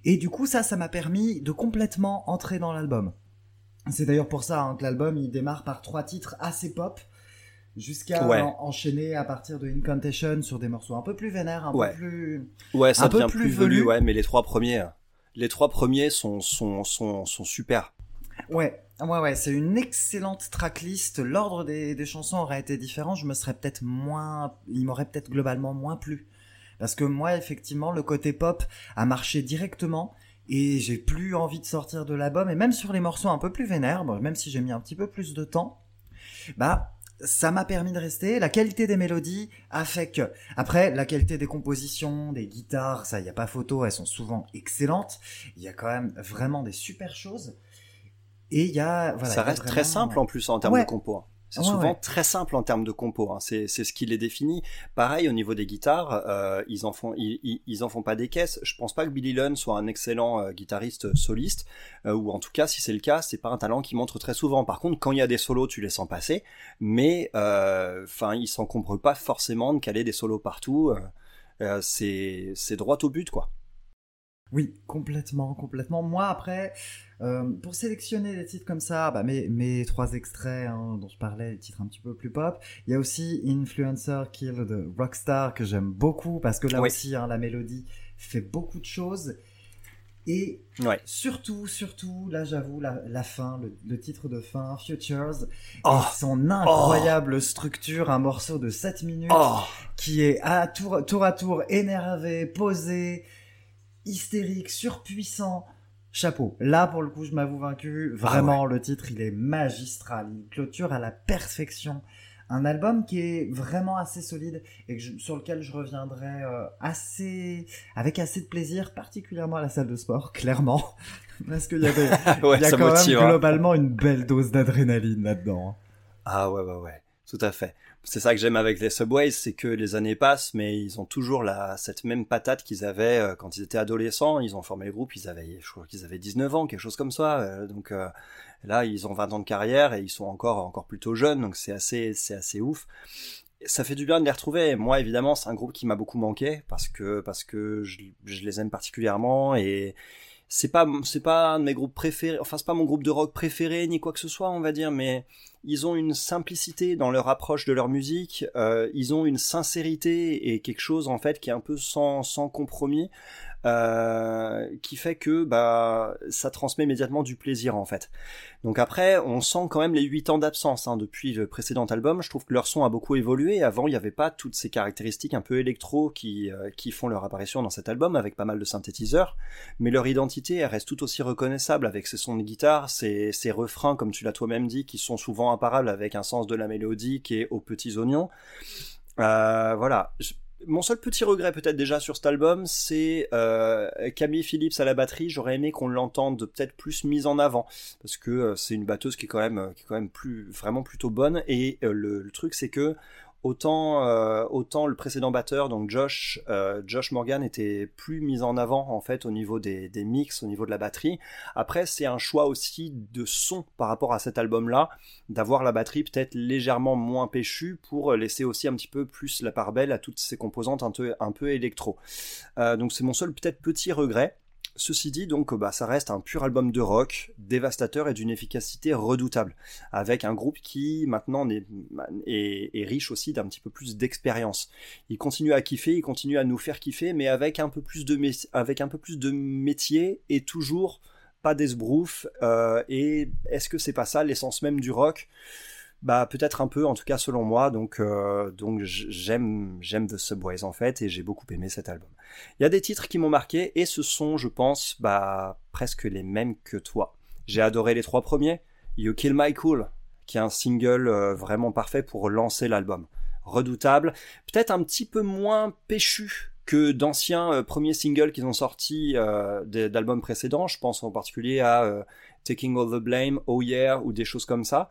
Et du coup ça ça m'a permis de complètement entrer dans l'album. C'est d'ailleurs pour ça hein, que l'album il démarre par trois titres assez pop jusqu'à Ouais. en- enchaîner à partir de Incantation sur des morceaux un peu plus vénères, un Ouais. peu plus Ouais, ça Un peu plus velu. ouais, mais les trois premiers, les trois premiers sont sont sont, sont super. Ouais, ouais, ouais, c'est une excellente tracklist. L'ordre des, des chansons aurait été différent. Je me serais peut-être moins, il m'aurait peut-être globalement moins plu. Parce que moi, effectivement, le côté pop a marché directement et j'ai plus envie de sortir de l'album. Et même sur les morceaux un peu plus vénères, bon, même si j'ai mis un petit peu plus de temps, bah, ça m'a permis de rester. La qualité des mélodies a fait que, après, la qualité des compositions, des guitares, ça, y a pas photo, elles sont souvent excellentes. Il y a quand même vraiment des super choses. Et il y a, voilà. il y ça a reste très simple en plus en termes Ouais. de compo. C'est Ouais, souvent ouais. très simple en termes de compo. hein. C'est c'est ce qui les définit. Pareil au niveau des guitares, euh, ils en font ils, ils, ils en font pas des caisses. Je pense pas que Billy Lunn soit un excellent euh, guitariste soliste, euh, ou en tout cas si c'est le cas, c'est pas un talent qui montre très souvent. Par contre, quand il y a des solos, tu les sens passer, mais euh, enfin ils s'encombrent pas forcément de caler des solos partout. c'est c'est droit au but quoi. Oui, complètement, complètement. Moi, après, euh, pour sélectionner des titres comme ça, bah, mes, mes trois extraits hein, dont je parlais, les titres un petit peu plus pop, il y a aussi Influencer Kill de Rockstar que j'aime beaucoup parce que là Oui. aussi, hein, la mélodie fait beaucoup de choses. Et Ouais. surtout, surtout, là j'avoue, la, la fin, le, le titre de fin, Futures, Oh. et son incroyable structure, un morceau de 7 minutes Oh, qui est à tour, tour à tour énervé, posé, hystérique, surpuissant. Chapeau. Là, pour le coup, je m'avoue vaincu. Vraiment, le titre, il est magistral. Il clôture à la perfection un album qui est vraiment assez solide et que je- sur lequel je reviendrai euh, assez avec assez de plaisir, particulièrement à la salle de sport, clairement, parce qu'il y a, des- ouais, il y a ça quand motive. même hein. globalement une belle dose d'adrénaline là-dedans. Ah ouais, ouais, ouais, tout à fait. C'est ça que j'aime avec les Subways, c'est que les années passent, mais ils ont toujours la, cette même patate qu'ils avaient euh, quand ils étaient adolescents. Ils ont formé le groupe, ils avaient, je crois qu'ils avaient 19 ans, quelque chose comme ça. euh, donc euh, là, ils ont 20 ans de carrière et ils sont encore, encore plutôt jeunes, donc c'est assez, c'est assez ouf. Ça fait du bien de les retrouver. Moi, évidemment, c'est un groupe qui m'a beaucoup manqué parce que, parce que je, je les aime particulièrement et c'est pas, c'est pas un de mes groupes préférés, enfin, c'est pas mon groupe de rock préféré ni quoi que ce soit, on va dire, mais ils ont une simplicité dans leur approche de leur musique, euh, ils ont une sincérité et quelque chose en fait qui est un peu sans, sans compromis, euh, qui fait que bah ça transmet immédiatement du plaisir en fait. Donc après, on sent quand même les 8 ans d'absence hein, depuis le précédent album. Je trouve que leur son a beaucoup évolué. Avant, il n'y avait pas toutes ces caractéristiques un peu électro qui, euh, qui font leur apparition dans cet album avec pas mal de synthétiseurs. Mais leur identité, elle reste tout aussi reconnaissable avec ses sons de guitare, ses, ses refrains, comme tu l'as toi-même dit, qui sont souvent imparables avec un sens de la mélodie qui est aux petits oignons. Euh, voilà. Mon seul petit regret peut-être déjà sur cet album, c'est euh, Camille Phillips à la batterie. J'aurais aimé qu'on l'entende peut-être plus mise en avant parce que euh, c'est une batteuse qui est quand même qui est quand même plus vraiment plutôt bonne. Et le, le truc c'est que autant euh, autant le précédent batteur donc Josh euh, Josh Morgan était plus mis en avant en fait au niveau des, mix, au niveau de la batterie. Après c'est un choix aussi de son par rapport à cet album là d'avoir la batterie peut-être légèrement moins péchue pour laisser aussi un petit peu plus la part belle à toutes ces composantes un peu, un peu électro. Euh, donc c'est mon seul peut-être petit regret. Ceci dit, donc, bah, ça reste un pur album de rock, dévastateur et d'une efficacité redoutable, avec un groupe qui maintenant est, est, riche aussi d'un petit peu plus d'expérience. Il continue à kiffer, il continue à nous faire kiffer, mais avec un peu plus de, métier et toujours pas d'esbrouf. Euh, et est-ce que c'est pas ça l'essence même du rock? Bah peut-être un peu en tout cas selon moi donc euh, donc j'aime j'aime The Subways en fait et j'ai beaucoup aimé cet album. Il y a des titres qui m'ont marqué et ce sont je pense bah presque les mêmes que toi. J'ai adoré les trois premiers. You Kill My Cool qui est un single euh, vraiment parfait pour lancer l'album. Redoutable, peut-être un petit peu moins péchu que d'anciens euh, premiers singles qu'ils ont sortis euh, d'albums précédents. Je pense en particulier à Taking All the Blame, Oh Yeah, ou des choses comme ça.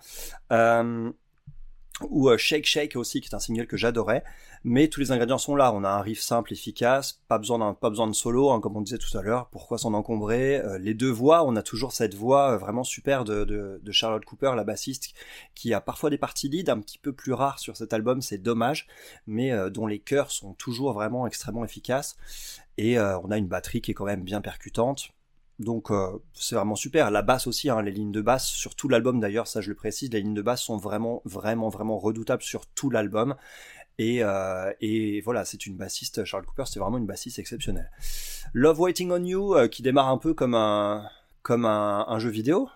Ou euh, Shake Shake aussi, qui est un single que j'adorais. Mais tous les ingrédients sont là. On a un riff simple, efficace, pas besoin pas besoin de solo, hein, comme on disait tout à l'heure. Pourquoi s'en encombrer Euh, Les deux voix, on a toujours cette voix euh, vraiment super de, de, de Charlotte Cooper, la bassiste, qui a parfois des parties lead un petit peu plus rares sur cet album. C'est dommage, mais euh, dont les chœurs sont toujours vraiment extrêmement efficaces. Et on a une batterie qui est quand même bien percutante. Donc euh, c'est vraiment super. La basse aussi, hein, les lignes de basse sur tout l'album d'ailleurs, ça je le précise, les lignes de basse sont vraiment, vraiment, vraiment redoutables sur tout l'album. Et, euh, et voilà, c'est une bassiste, Charles Cooper, c'est vraiment une bassiste exceptionnelle. Love Waiting on You, euh, qui démarre un peu comme un, comme un, un jeu vidéo,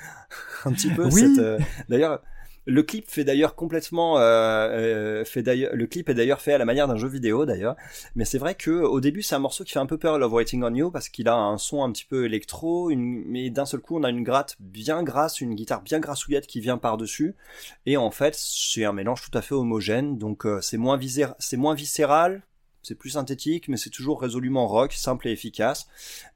un petit peu. Oui. euh, d'ailleurs, le clip fait d'ailleurs complètement, euh, euh, fait d'ailleurs, le clip est d'ailleurs fait à la manière d'un jeu vidéo d'ailleurs. Mais c'est vrai que au début c'est un morceau qui fait un peu peur, Love Waiting on You, parce qu'il a un son un petit peu électro, mais d'un seul coup on a une gratte bien grasse, une guitare bien grassouillette qui vient par dessus. Et en fait c'est un mélange tout à fait homogène, donc euh, c'est moins viscéral, c'est moins viscéral. C'est plus synthétique, mais c'est toujours résolument rock, simple et efficace.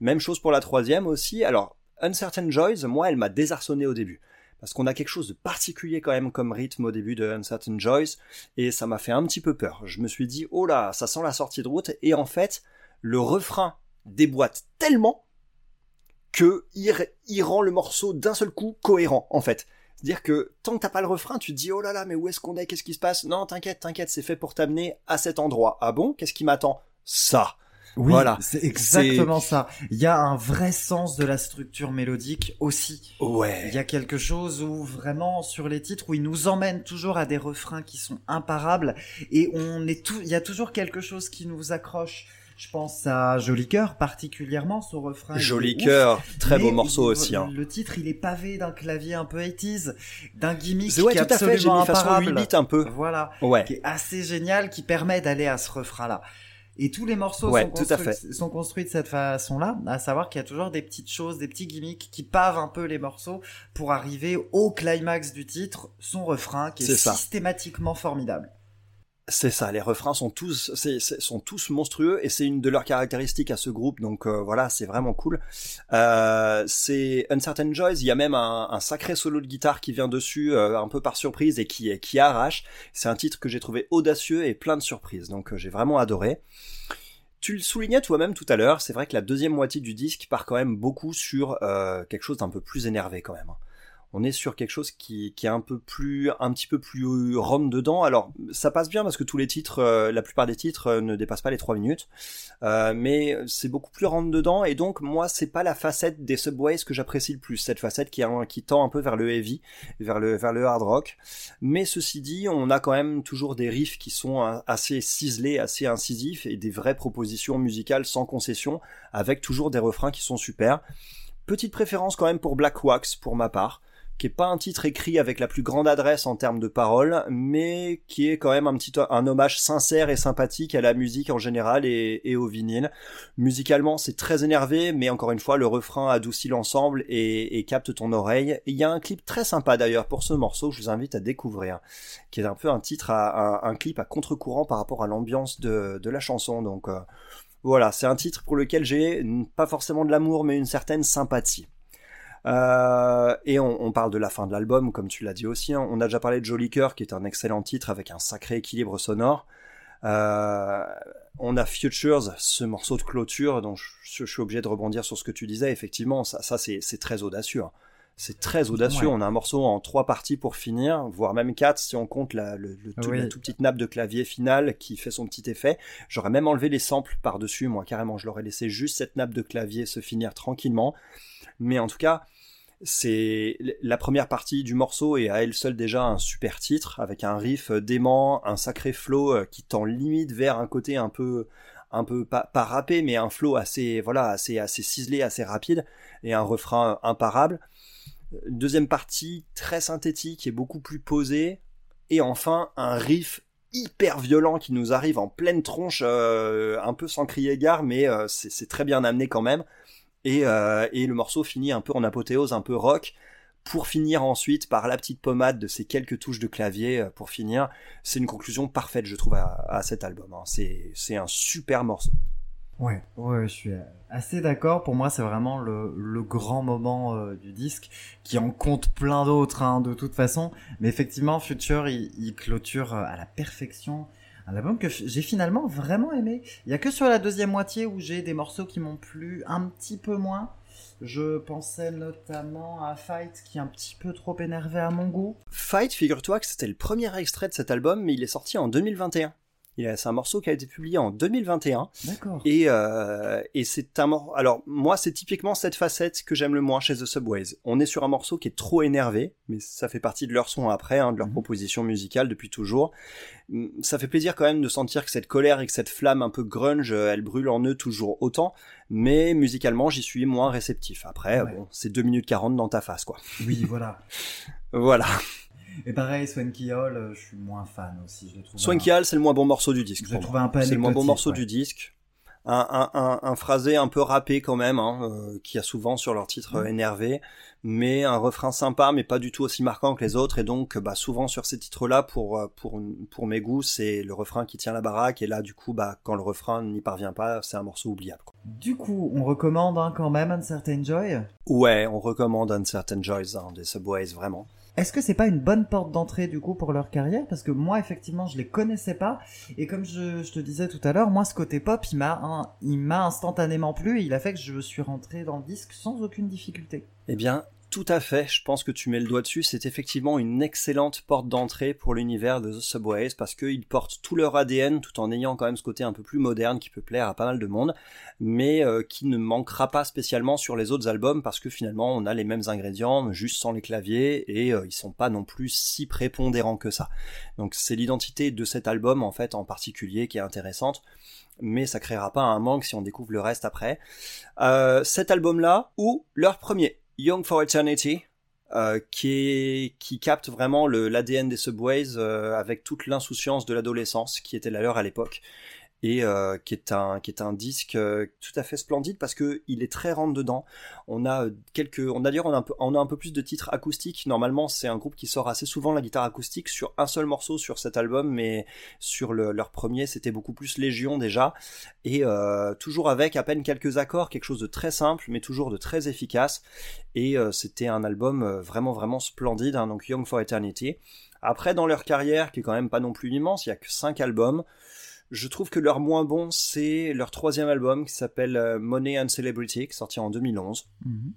Même chose pour la troisième aussi. Alors, Uncertain Joys, moi, elle m'a désarçonné au début parce qu'on a quelque chose de particulier quand même comme rythme au début de Uncertain Joys, et ça m'a fait un petit peu peur. Je me suis dit, oh là, ça sent la sortie de route, et en fait, le refrain déboîte tellement que il, rend le morceau d'un seul coup cohérent, en fait. C'est-à-dire que tant que t'as pas le refrain, tu te dis, oh là là, mais où est-ce qu'on est, qu'est-ce qui se passe? Non, t'inquiète, t'inquiète, c'est fait pour t'amener à cet endroit. Ah bon? Qu'est-ce qui m'attend? Ça Oui, Voilà. c'est exactement ça. Il y a un vrai sens de la structure mélodique aussi. Ouais. Il y a quelque chose où vraiment sur les titres où ils nous emmènent toujours à des refrains qui sont imparables et on est tout, il y a toujours quelque chose qui nous accroche. Je pense à Joli Cœur particulièrement, son refrain. il Joli cœur, très beau morceau il- aussi. Hein. Le titre, il est pavé d'un clavier un peu 80s, d'un gimmick ouais, qui est tout à fait. J'ai absolument façon imparable. 8 bits un peu. Voilà Ouais. qui est assez génial, qui permet d'aller à ce refrain-là. Et tous les morceaux Ouais, sont, construits, sont construits de cette façon-là, à savoir qu'il y a toujours des petites choses, des petits gimmicks qui pavent un peu les morceaux pour arriver au climax du titre, son refrain, qui est, ça. systématiquement formidable. C'est ça, les refrains sont tous, sont tous monstrueux et c'est une de leurs caractéristiques à ce groupe, donc euh, voilà, c'est vraiment cool. Euh, c'est Uncertain Joys, il y a même un, sacré solo de guitare qui vient dessus, euh, un peu par surprise et qui, qui arrache. C'est un titre que j'ai trouvé audacieux et plein de surprises, donc euh, j'ai vraiment adoré. Tu le soulignais toi-même tout à l'heure, c'est vrai que la deuxième moitié du disque part quand même beaucoup sur quelque chose d'un peu plus énervé quand même. On est sur quelque chose qui, est un peu plus, un petit peu plus rentre dedans. Alors, ça passe bien parce que tous les titres, euh, la plupart des titres euh, ne dépassent pas les 3 minutes, Euh, mais c'est beaucoup plus rentre dedans. Et donc, moi, c'est pas la facette des Subways que j'apprécie le plus, cette facette qui, tend un peu vers le heavy, vers le, vers le hard rock. Mais ceci dit, on a quand même toujours des riffs qui sont assez ciselés, assez incisifs et des vraies propositions musicales sans concession, avec toujours des refrains qui sont super. Petite préférence quand même pour Black Wax pour ma part, qui est pas un titre écrit avec la plus grande adresse en termes de paroles, mais qui est quand même un petit un hommage sincère et sympathique à la musique en général et, et au vinyle. Musicalement, c'est très énervé, mais encore une fois, le refrain adoucit l'ensemble et, et capte ton oreille. Il y a un clip très sympa d'ailleurs pour ce morceau je vous invite à découvrir, qui est un peu un titre à un, clip à contre-courant par rapport à l'ambiance de, de la chanson. Donc euh, voilà, c'est un titre pour lequel j'ai pas forcément de l'amour, mais une certaine sympathie. Euh, et on, on parle de la fin de l'album, comme tu l'as dit aussi. hein. On a déjà parlé de Joli Cœur, qui est un excellent titre avec un sacré équilibre sonore. Euh, on a Futures, ce morceau de clôture, dont je, je suis obligé de rebondir sur ce que tu disais. Effectivement, ça, ça c'est c'est très audacieux. hein. C'est très audacieux. Ouais. On a un morceau en trois parties pour finir, voire même quatre si on compte la, le, le tout- Oui. la toute petite nappe de clavier finale qui fait son petit effet. J'aurais même enlevé les samples par-dessus, moi carrément. Je l'aurais laissé juste cette nappe de clavier se finir tranquillement. Mais en tout cas, c'est la première partie du morceau est à elle seule déjà un super titre avec un riff dément, un sacré flow euh, qui tend limite vers un côté un peu un peu pas, râpé mais un flow assez voilà assez ciselé, assez rapide et un refrain imparable. Deuxième partie très synthétique et beaucoup plus posée et enfin un riff hyper violent qui nous arrive en pleine tronche euh, un peu sans crier gare mais euh, c'est très bien amené quand même et, euh, et le morceau finit un peu en apothéose, un peu rock, pour finir ensuite par la petite pommade de ces quelques touches de clavier euh, pour finir. C'est une conclusion parfaite, je trouve, à, cet album. hein. C'est un super morceau. Ouais, ouais, je suis assez d'accord. Pour moi, c'est vraiment le, grand moment euh, du disque, qui en compte plein d'autres, hein, de toute façon. Mais effectivement, Future, il, clôture à la perfection un album que j'ai finalement vraiment aimé. Il y a que sur la deuxième moitié où j'ai des morceaux qui m'ont plu un petit peu moins. Je pensais notamment à Fight, qui est un petit peu trop énervé à mon goût. Fight, figure-toi que c'était le premier extrait de cet album, mais il est sorti en 2021. C'est un morceau qui a été publié en 2021. D'accord. Et, euh, et c'est un morceau. Alors, moi, c'est typiquement cette facette que j'aime le moins chez The Subways. On est sur un morceau qui est trop énervé, mais ça fait partie de leur son après, hein, de leur Mhm. proposition musicale depuis toujours. Hum, Ça fait plaisir quand même de sentir que cette colère et que cette flamme un peu grunge, euh, elle brûle en eux toujours autant, mais musicalement, j'y suis moins réceptif. Après, Ouais. bon, c'est 2 minutes 40 dans ta face, quoi. Oui, voilà. Voilà. Et pareil, Swanky Hall, euh, je suis moins fan aussi. Je le trouve Swanky un- Hall, c'est le moins bon morceau du disque. Je le trouve un peu C'est le moins bon morceau ouais. du disque. Un, un, un, un phrasé un peu râpé quand même, hein, euh, qui a souvent sur leur titre euh, énervé, mais un refrain sympa, mais pas du tout aussi marquant que les autres. Et donc, bah, souvent sur ces titres-là, pour, euh, pour, pour mes goûts, c'est le refrain qui tient la baraque. Et là, du coup, bah, quand le refrain n'y parvient pas, c'est un morceau oubliable. quoi. Du coup, on recommande hein, quand même Uncertain Joy? Ouais, on recommande Uncertain Joys hein, des Subways, vraiment. Est-ce que c'est pas une bonne porte d'entrée du coup pour leur carrière? Parce que moi, effectivement, je les connaissais pas. Et comme je, te disais tout à l'heure, moi, ce côté pop, il m'a, il m'a instantanément plu. Et il a fait que je suis rentré dans le disque sans aucune difficulté. Eh bien, Tout à fait, je pense que tu mets le doigt dessus, c'est effectivement une excellente porte d'entrée pour l'univers de The Subways parce qu'ils portent tout leur ADN tout en ayant quand même ce côté un peu plus moderne qui peut plaire à pas mal de monde, mais euh, qui ne manquera pas spécialement sur les autres albums parce que finalement on a les mêmes ingrédients, juste sans les claviers et euh, ils sont pas non plus si prépondérants que ça. Donc c'est l'identité de cet album en fait en particulier qui est intéressante mais ça créera pas un manque si on découvre le reste après. Euh, cet album-là, ou leur premier, Young for Eternity, euh, qui, capte vraiment l'ADN des Subways euh, avec toute l'insouciance de l'adolescence qui était la leur à l'époque et euh, qui est un qui est un disque euh, tout à fait splendide parce que il est très rentre dedans. On a euh, quelques on a d'ailleurs on a un peu on a un peu plus de titres acoustiques. Normalement, c'est un groupe qui sort assez souvent la guitare acoustique sur un seul morceau sur cet album mais sur le, leur premier, c'était beaucoup plus Légion déjà et euh, toujours avec à peine quelques accords, quelque chose de très simple mais toujours de très efficace et euh, c'était un album euh, vraiment vraiment splendide hein, donc Young for Eternity. Après dans leur carrière qui est quand même pas non plus immense, il y a que cinq albums. Je trouve que leur moins bon, c'est leur troisième album qui s'appelle euh, Money and Celebrity, qui est sorti en 2011. Mhm.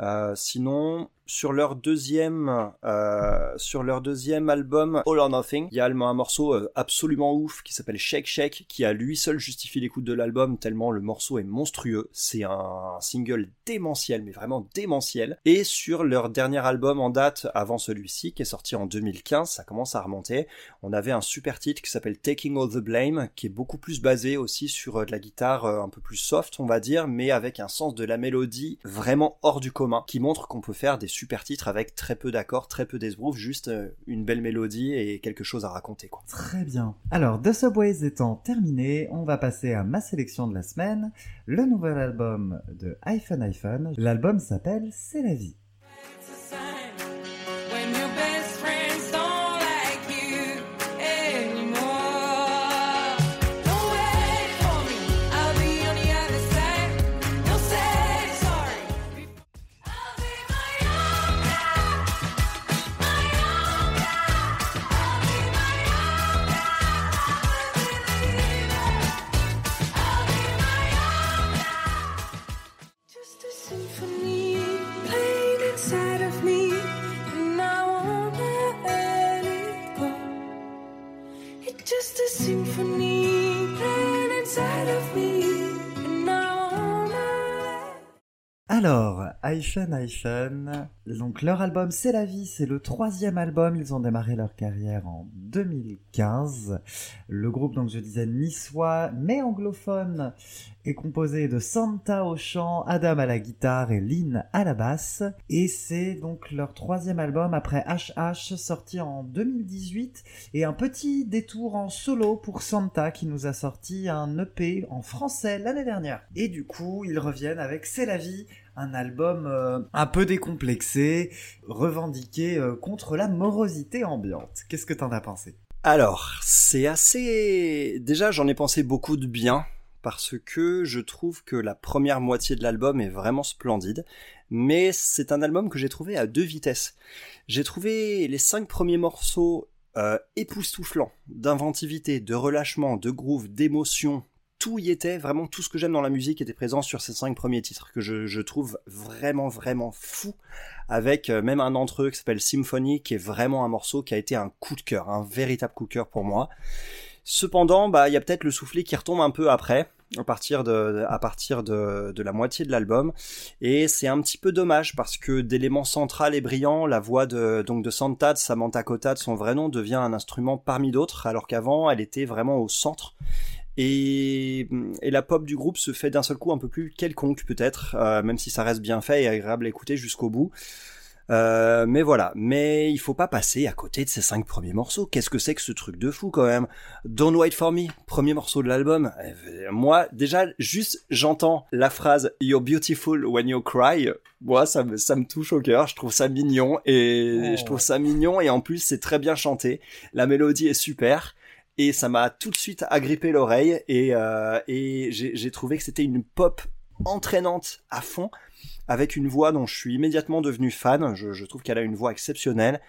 Euh, sinon, sur leur deuxième, euh, sur leur deuxième album All or Nothing, il y a un morceau euh, absolument ouf qui s'appelle Shake Shake, qui à lui seul justifie l'écoute de l'album tellement le morceau est monstrueux. C'est un single démentiel, mais vraiment démentiel. Et sur leur dernier album en date avant celui-ci, qui est sorti en 2015, ça commence à remonter. On avait un super titre qui s'appelle Taking All the Blame, qui est beaucoup plus basé aussi sur euh, de la guitare un peu plus soft, on va dire, mais avec un sens de la mélodie vraiment hors du commun, qui montre qu'on peut faire des super titres avec très peu d'accords, très peu d'esbrouf, juste euh, une belle mélodie et quelque chose à raconter. Très bien. Alors, The Subways étant terminé, on va passer à ma sélection de la semaine, le nouvel album de Hyphen Hyphen. L'album s'appelle C'est la vie. Hyphen Hyphen, donc leur album C'est la vie, c'est le troisième album, ils ont démarré leur carrière en 2015. Le groupe, donc je disais niçois, mais anglophone, est composé de Santa au chant, Adam à la guitare et Lynn à la basse. Et c'est donc leur troisième album après HH, sorti en 2018, et un petit détour en solo pour Santa qui nous a sorti un EP en français l'année dernière. Et du coup, ils reviennent avec C'est la vie, un album euh, un peu décomplexé, revendiqué euh, contre la morosité ambiante. Qu'est-ce que t'en as pensé? Alors, c'est assez... Déjà, j'en ai pensé beaucoup de bien, parce que je trouve que la première moitié de l'album est vraiment splendide, mais c'est un album que j'ai trouvé à deux vitesses. J'ai trouvé les cinq premiers morceaux euh, époustouflants, d'inventivité, de relâchement, de groove, d'émotion, tout y était, vraiment tout ce que j'aime dans la musique était présent sur ces cinq premiers titres, que je, trouve vraiment, vraiment fou, avec euh, même un d'entre eux qui s'appelle Symphony, qui est vraiment un morceau qui a été un coup de cœur, un véritable coup de cœur pour moi. Cependant, bah, il y a peut-être le soufflet qui retombe un peu après, à partir de, à partir de, de la moitié de l'album, et c'est un petit peu dommage parce que d'éléments central et brillant, la voix de, donc de Santa, de Samantha Cota, de son vrai nom, devient un instrument parmi d'autres, alors qu'avant, elle était vraiment au centre. Et, et la pop du groupe se fait d'un seul coup un peu plus quelconque peut-être, euh, même si ça reste bien fait et agréable à écouter jusqu'au bout. Euh, mais voilà, mais il faut pas passer à côté de ces cinq premiers morceaux. Qu'est-ce que c'est que ce truc de fou quand même? Don't Wait For Me, premier morceau de l'album. Euh, Moi, déjà, juste j'entends la phrase You're beautiful when you cry. Moi, ça me, ça me touche au cœur. Je trouve ça mignon et Oh. je trouve ça mignon et en plus c'est très bien chanté. La mélodie est super et ça m'a tout de suite agrippé l'oreille et, euh, j'ai trouvé que c'était une pop entraînante à fond avec une voix dont je suis immédiatement devenu fan. Je, je trouve qu'elle a une voix exceptionnelle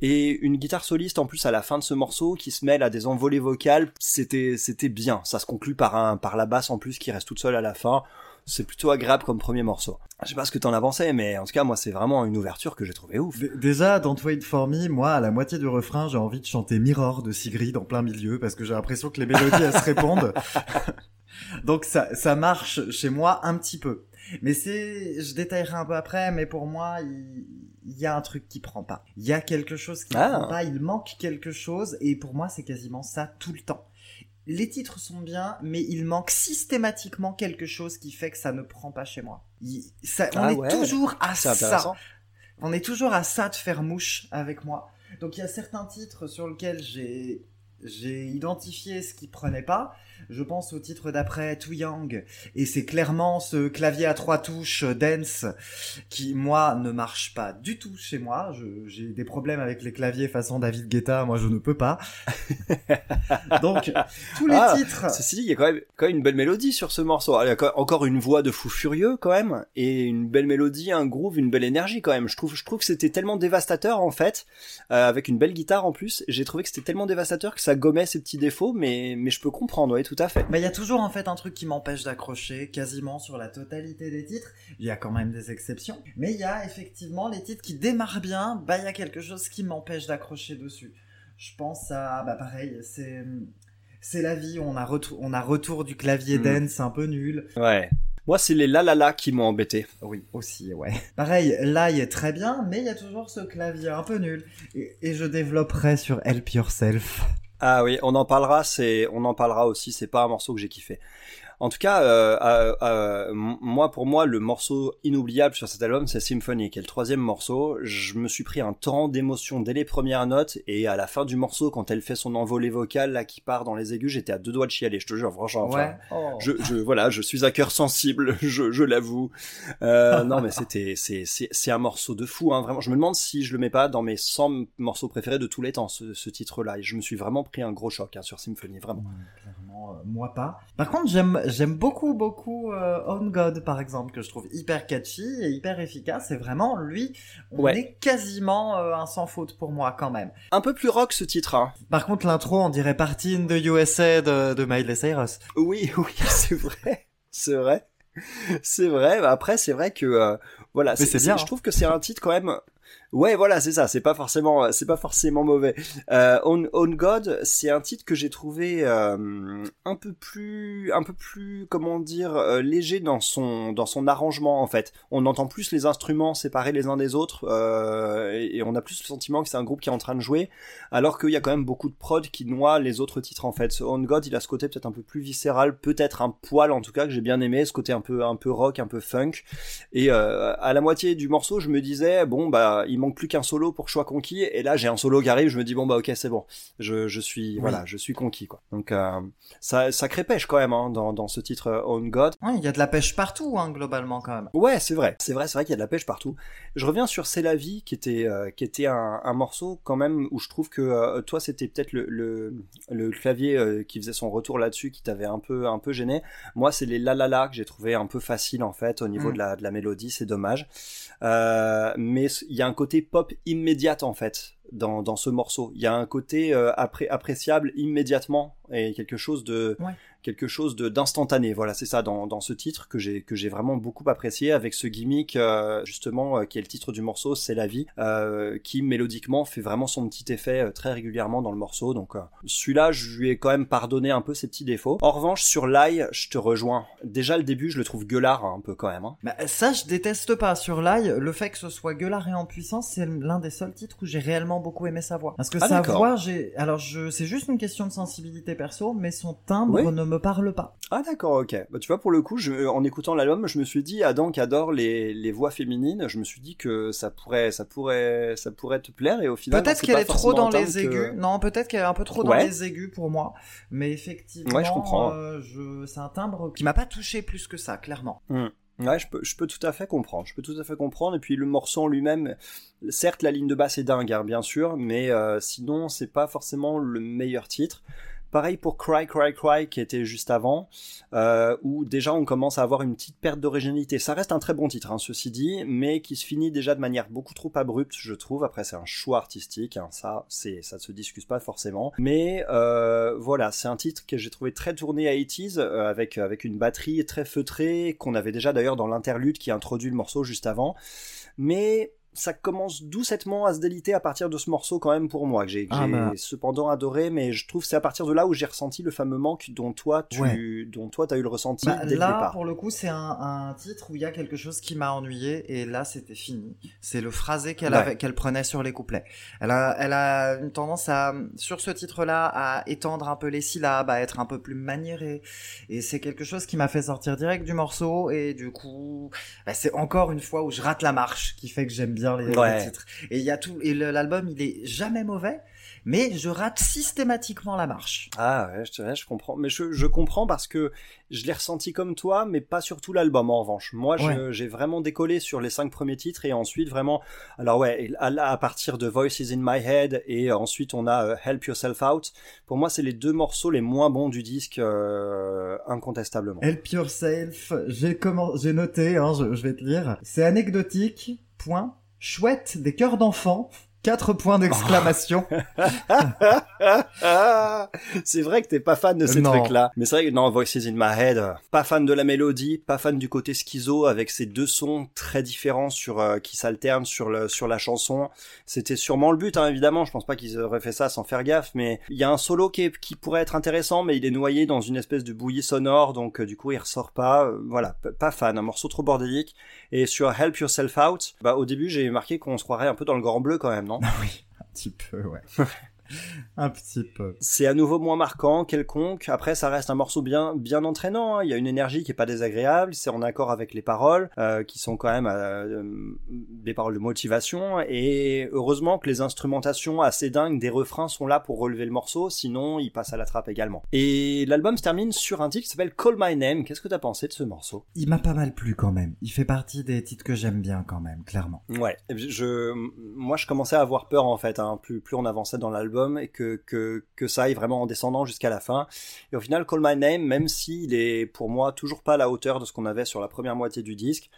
et une guitare soliste en plus à la fin de ce morceau qui se mêle à des envolées vocales. C'était c'était bien. Ça se conclut par un par la basse en plus qui reste toute seule à la fin. C'est plutôt agréable comme premier morceau. Je sais pas ce que t'en pensé, mais en tout cas, moi, c'est vraiment une ouverture que j'ai trouvé ouf. D- Déjà, dans Wait For Me, moi, à la moitié du refrain, j'ai envie de chanter Mirror de Sigrid en plein milieu parce que j'ai l'impression que les mélodies, elles se répondent. Donc ça, ça marche chez moi un petit peu. Mais c'est, je détaillerai un peu après, mais pour moi, il, il y a un truc qui prend pas. Il y a quelque chose qui Ah. prend pas, il manque quelque chose, et pour moi, c'est quasiment ça tout le temps. Les titres sont bien, mais il manque systématiquement quelque chose qui fait que ça ne prend pas chez moi. Il- ça- on Ah est toujours à ça. On est toujours à ça de faire mouche avec moi. Donc il y a certains titres sur lesquels j'ai j'ai identifié ce qui prenait pas. Je pense au titre d'après Too Young et c'est clairement ce clavier à trois touches euh, dance qui moi ne marche pas du tout chez moi. J'ai des problèmes avec les claviers façon David Guetta, moi je ne peux pas. Donc tous les Ah, titres Ceci dit, il y a quand même, quand même une belle mélodie sur ce morceau. Il y a quand- encore une voix de fou furieux quand même, et une belle mélodie, un groove, une belle énergie quand même. Je trouve, je trouve que c'était tellement dévastateur en fait, euh, avec une belle guitare en plus. J'ai trouvé que c'était tellement dévastateur que ça gommait ses petits défauts, mais mais je peux comprendre, tout à fait. Bah, il y a toujours en fait un truc qui m'empêche d'accrocher quasiment sur la totalité des titres. Il y a quand même des exceptions, mais il y a effectivement les titres qui démarrent bien. Bah, il y a quelque chose qui m'empêche d'accrocher dessus. Je pense à, bah, pareil, c'est c'est la vie. On a retour, on a retour du clavier Mm. dance un peu nul. Ouais. Moi, c'est les la la la qui m'ont embêté. Oui, aussi, ouais. Pareil, là, il est très bien, mais il y a toujours ce clavier un peu nul. Et, et je développerai sur Help Yourself. Ah oui, on en parlera. C'est, on en parlera aussi. C'est pas un morceau que j'ai kiffé. En tout cas, euh, euh, euh, moi, pour moi, le morceau inoubliable sur cet album, c'est Symphony, qui est le troisième morceau. Je me suis pris un torrent d'émotions dès les premières notes, et à la fin du morceau, quand elle fait son envolée vocale là qui part dans les aigus, j'étais à deux doigts de chialer. Je te jure, franchement. enfin. Oh. je, je, voilà, je suis un cœur sensible, je, je l'avoue. Euh, non, mais c'était, c'est, c'est, c'est un morceau de fou, hein, vraiment. Je me demande si je le mets pas dans mes 100 morceaux préférés de tous les temps, ce, ce titre-là. Et je me suis vraiment pris un gros choc hein, sur Symphony, vraiment. Ouais, euh, moi pas. Par contre, j'aime j'aime beaucoup beaucoup euh, On God par exemple que je trouve hyper catchy et hyper efficace. Et vraiment, lui, on Ouais. est quasiment euh, un sans faute pour moi quand même. Un peu plus rock ce titre, hein. Par contre, l'intro, on dirait Party in the USA de, de Miley Cyrus. Oui, oui, c'est vrai, c'est vrai, c'est vrai. Bah, Après, c'est vrai que euh, voilà, c'est bien, Je hein. trouve que c'est un titre quand même. Ouais, voilà, c'est ça. C'est pas forcément, c'est pas forcément mauvais. Euh, On, God, c'est un titre que j'ai trouvé euh, un peu plus, un peu plus, comment dire, euh, léger dans son, dans son arrangement en fait. On entend plus les instruments séparés les uns des autres euh, et, on a plus le sentiment que c'est un groupe qui est en train de jouer, alors qu'il y a quand même beaucoup de prod qui noient les autres titres en fait. On God, il a ce côté peut-être un peu plus viscéral, peut-être un poil en tout cas que j'ai bien aimé, ce côté un peu, un peu rock, un peu funk. Et euh, à la moitié du morceau, je me disais bon bah il manque plus qu'un solo pour que je sois conquis. Et là, j'ai un solo qui arrive, je me dis bon bah ok c'est bon, je, je suis voilà, je suis conquis quoi. Donc euh, ça, ça crépèche quand même hein, dans, dans ce titre euh, On God. Ouais, il y a de la pêche partout, hein, globalement quand même. Ouais, c'est vrai, c'est vrai, c'est vrai qu'il y a de la pêche partout. Je reviens sur C'est la vie, qui était, euh, qui était un, un morceau quand même où je trouve que euh, toi c'était peut-être le, le, le clavier euh, qui faisait son retour là-dessus qui t'avait un peu, un peu gêné. Moi, c'est les la la la que j'ai trouvé un peu facile en fait au niveau Mm. de la, de la mélodie, c'est dommage. Mais il y a un côté pop immédiat en fait dans, dans ce morceau. Il y a un côté euh, appré- appréciable immédiatement et quelque chose de. Quelque chose d'instantané. Voilà, c'est ça dans, dans ce titre que j'ai que j'ai vraiment beaucoup apprécié avec ce gimmick euh, justement euh, qui est le titre du morceau, c'est la vie, euh, qui mélodiquement fait vraiment son petit effet très régulièrement dans le morceau. Donc celui-là, je lui ai quand même pardonné un peu ses petits défauts. En revanche, sur l'ail, je te rejoins. Déjà le début, je le trouve gueulard hein, un peu quand même. hein. Bah, ça, je déteste pas. Sur l'ail, le fait que ce soit gueulard et en puissance, c'est l'un des seuls titres où j'ai réellement beaucoup aimé sa voix. Parce que Ah, sa voix, j'ai, alors je, c'est juste une question de sensibilité perso, mais son timbre Oui. ne me parle pas. Ah d'accord, ok. Bah, tu vois, pour le coup, je, en écoutant l'album, je me suis dit, Adam qui adore les, les voix féminines, je me suis dit que ça pourrait, ça pourrait, ça pourrait te plaire et au final, Peut-être qu'elle est trop dans les que- aigus. Non, peut-être qu'elle est un peu trop dans Ouais. les aigus pour moi. Mais effectivement, Ouais, je comprends. euh, je... c'est un timbre qui m'a pas touché plus que ça, clairement. Ouais, je peux, je peux tout à fait comprendre. Je peux tout à fait comprendre. Et puis le morceau en lui-même, certes, la ligne de basse est dingue, hein, bien sûr, mais euh, sinon, c'est pas forcément le meilleur titre. Pareil pour Cry Cry Cry qui était juste avant, euh, où déjà on commence à avoir une petite perte d'originalité. Ça reste un très bon titre, hein, ceci dit, mais qui se finit déjà de manière beaucoup trop abrupte, je trouve. Après, c'est un choix artistique, hein, ça, c'est, ça se discute pas forcément. Mais euh, voilà, c'est un titre que j'ai trouvé très tourné à 80s, euh, avec avec une batterie très feutrée qu'on avait déjà d'ailleurs dans l'interlude qui introduit le morceau juste avant. Mais ça commence doucettement à se déliter à partir de ce morceau quand même pour moi que j'ai Ah bah. cependant adoré mais je trouve c'est à partir de là où j'ai ressenti le fameux manque dont toi tu Ouais. dont toi t'as eu le ressenti Bah, dès le là, départ pour le coup, c'est un, un titre où il y a quelque chose qui m'a ennuyé et là, c'était fini. C'est le phrasé qu'elle Ouais. avait, qu'elle prenait sur les couplets. Elle a, elle a une tendance à, sur ce titre-là, à étendre un peu les syllabes, à être un peu plus maniérée. Et c'est quelque chose qui m'a fait sortir direct du morceau et du coup, bah, c'est encore une fois où je rate la marche qui fait que j'aime bien les, les Ouais. titres. Et il y a tout, et l'album, il est jamais mauvais, mais je rate systématiquement la marche. ah ouais je, je comprends mais je, je comprends parce que je l'ai ressenti comme toi mais pas sur tout l'album en revanche moi Ouais. j'ai vraiment décollé sur les cinq premiers titres et ensuite vraiment alors ouais à, à partir de Voices in My Head et ensuite on a euh, Help Yourself Out pour moi c'est les deux morceaux les moins bons du disque euh, incontestablement Help yourself, j'ai comment, j'ai noté, hein, je, je vais te lire. C'est anecdotique, point, chouette, des cœurs d'enfant, quatre points d'exclamation. c'est vrai que t'es pas fan de ces Non. trucs-là. Mais c'est vrai que non, Voices in My Head, pas fan de la mélodie, pas fan du côté schizo avec ces deux sons très différents sur euh, qui s'alternent sur le sur la chanson. C'était sûrement le but, hein, évidemment. Je pense pas qu'ils auraient fait ça sans faire gaffe, mais il y a un solo qui, est- qui pourrait être intéressant, mais il est noyé dans une espèce de bouillie sonore, donc euh, du coup il ressort pas. Euh, voilà, pas fan. Un morceau trop bordélique. Et sur Help Yourself Out, bah au début j'ai marqué qu'on se croirait un peu dans le grand bleu quand même, non? Oui, un petit peu, ouais. un petit peu. C'est à nouveau moins marquant, quelconque. Après, ça reste un morceau bien, bien entraînant. hein. Il y a une énergie qui est pas désagréable. C'est en accord avec les paroles, euh, qui sont quand même euh, des paroles de motivation. Et heureusement que les instrumentations assez dingues des refrains sont là pour relever le morceau. Sinon, il passe à la trappe également. Et l'album se termine sur un titre qui s'appelle Call My Name. Qu'est-ce que t'as pensé de ce morceau? Il m'a pas mal plu quand même. Il fait partie des titres que j'aime bien quand même, clairement. Ouais, je, moi je commençais à avoir peur en fait, hein, plus, plus on avançait dans l'album et que, que, que ça aille vraiment en descendant jusqu'à la fin. Et au final, Call My Name, même s'il est pour moi toujours pas à la hauteur de ce qu'on avait sur la première moitié du disque,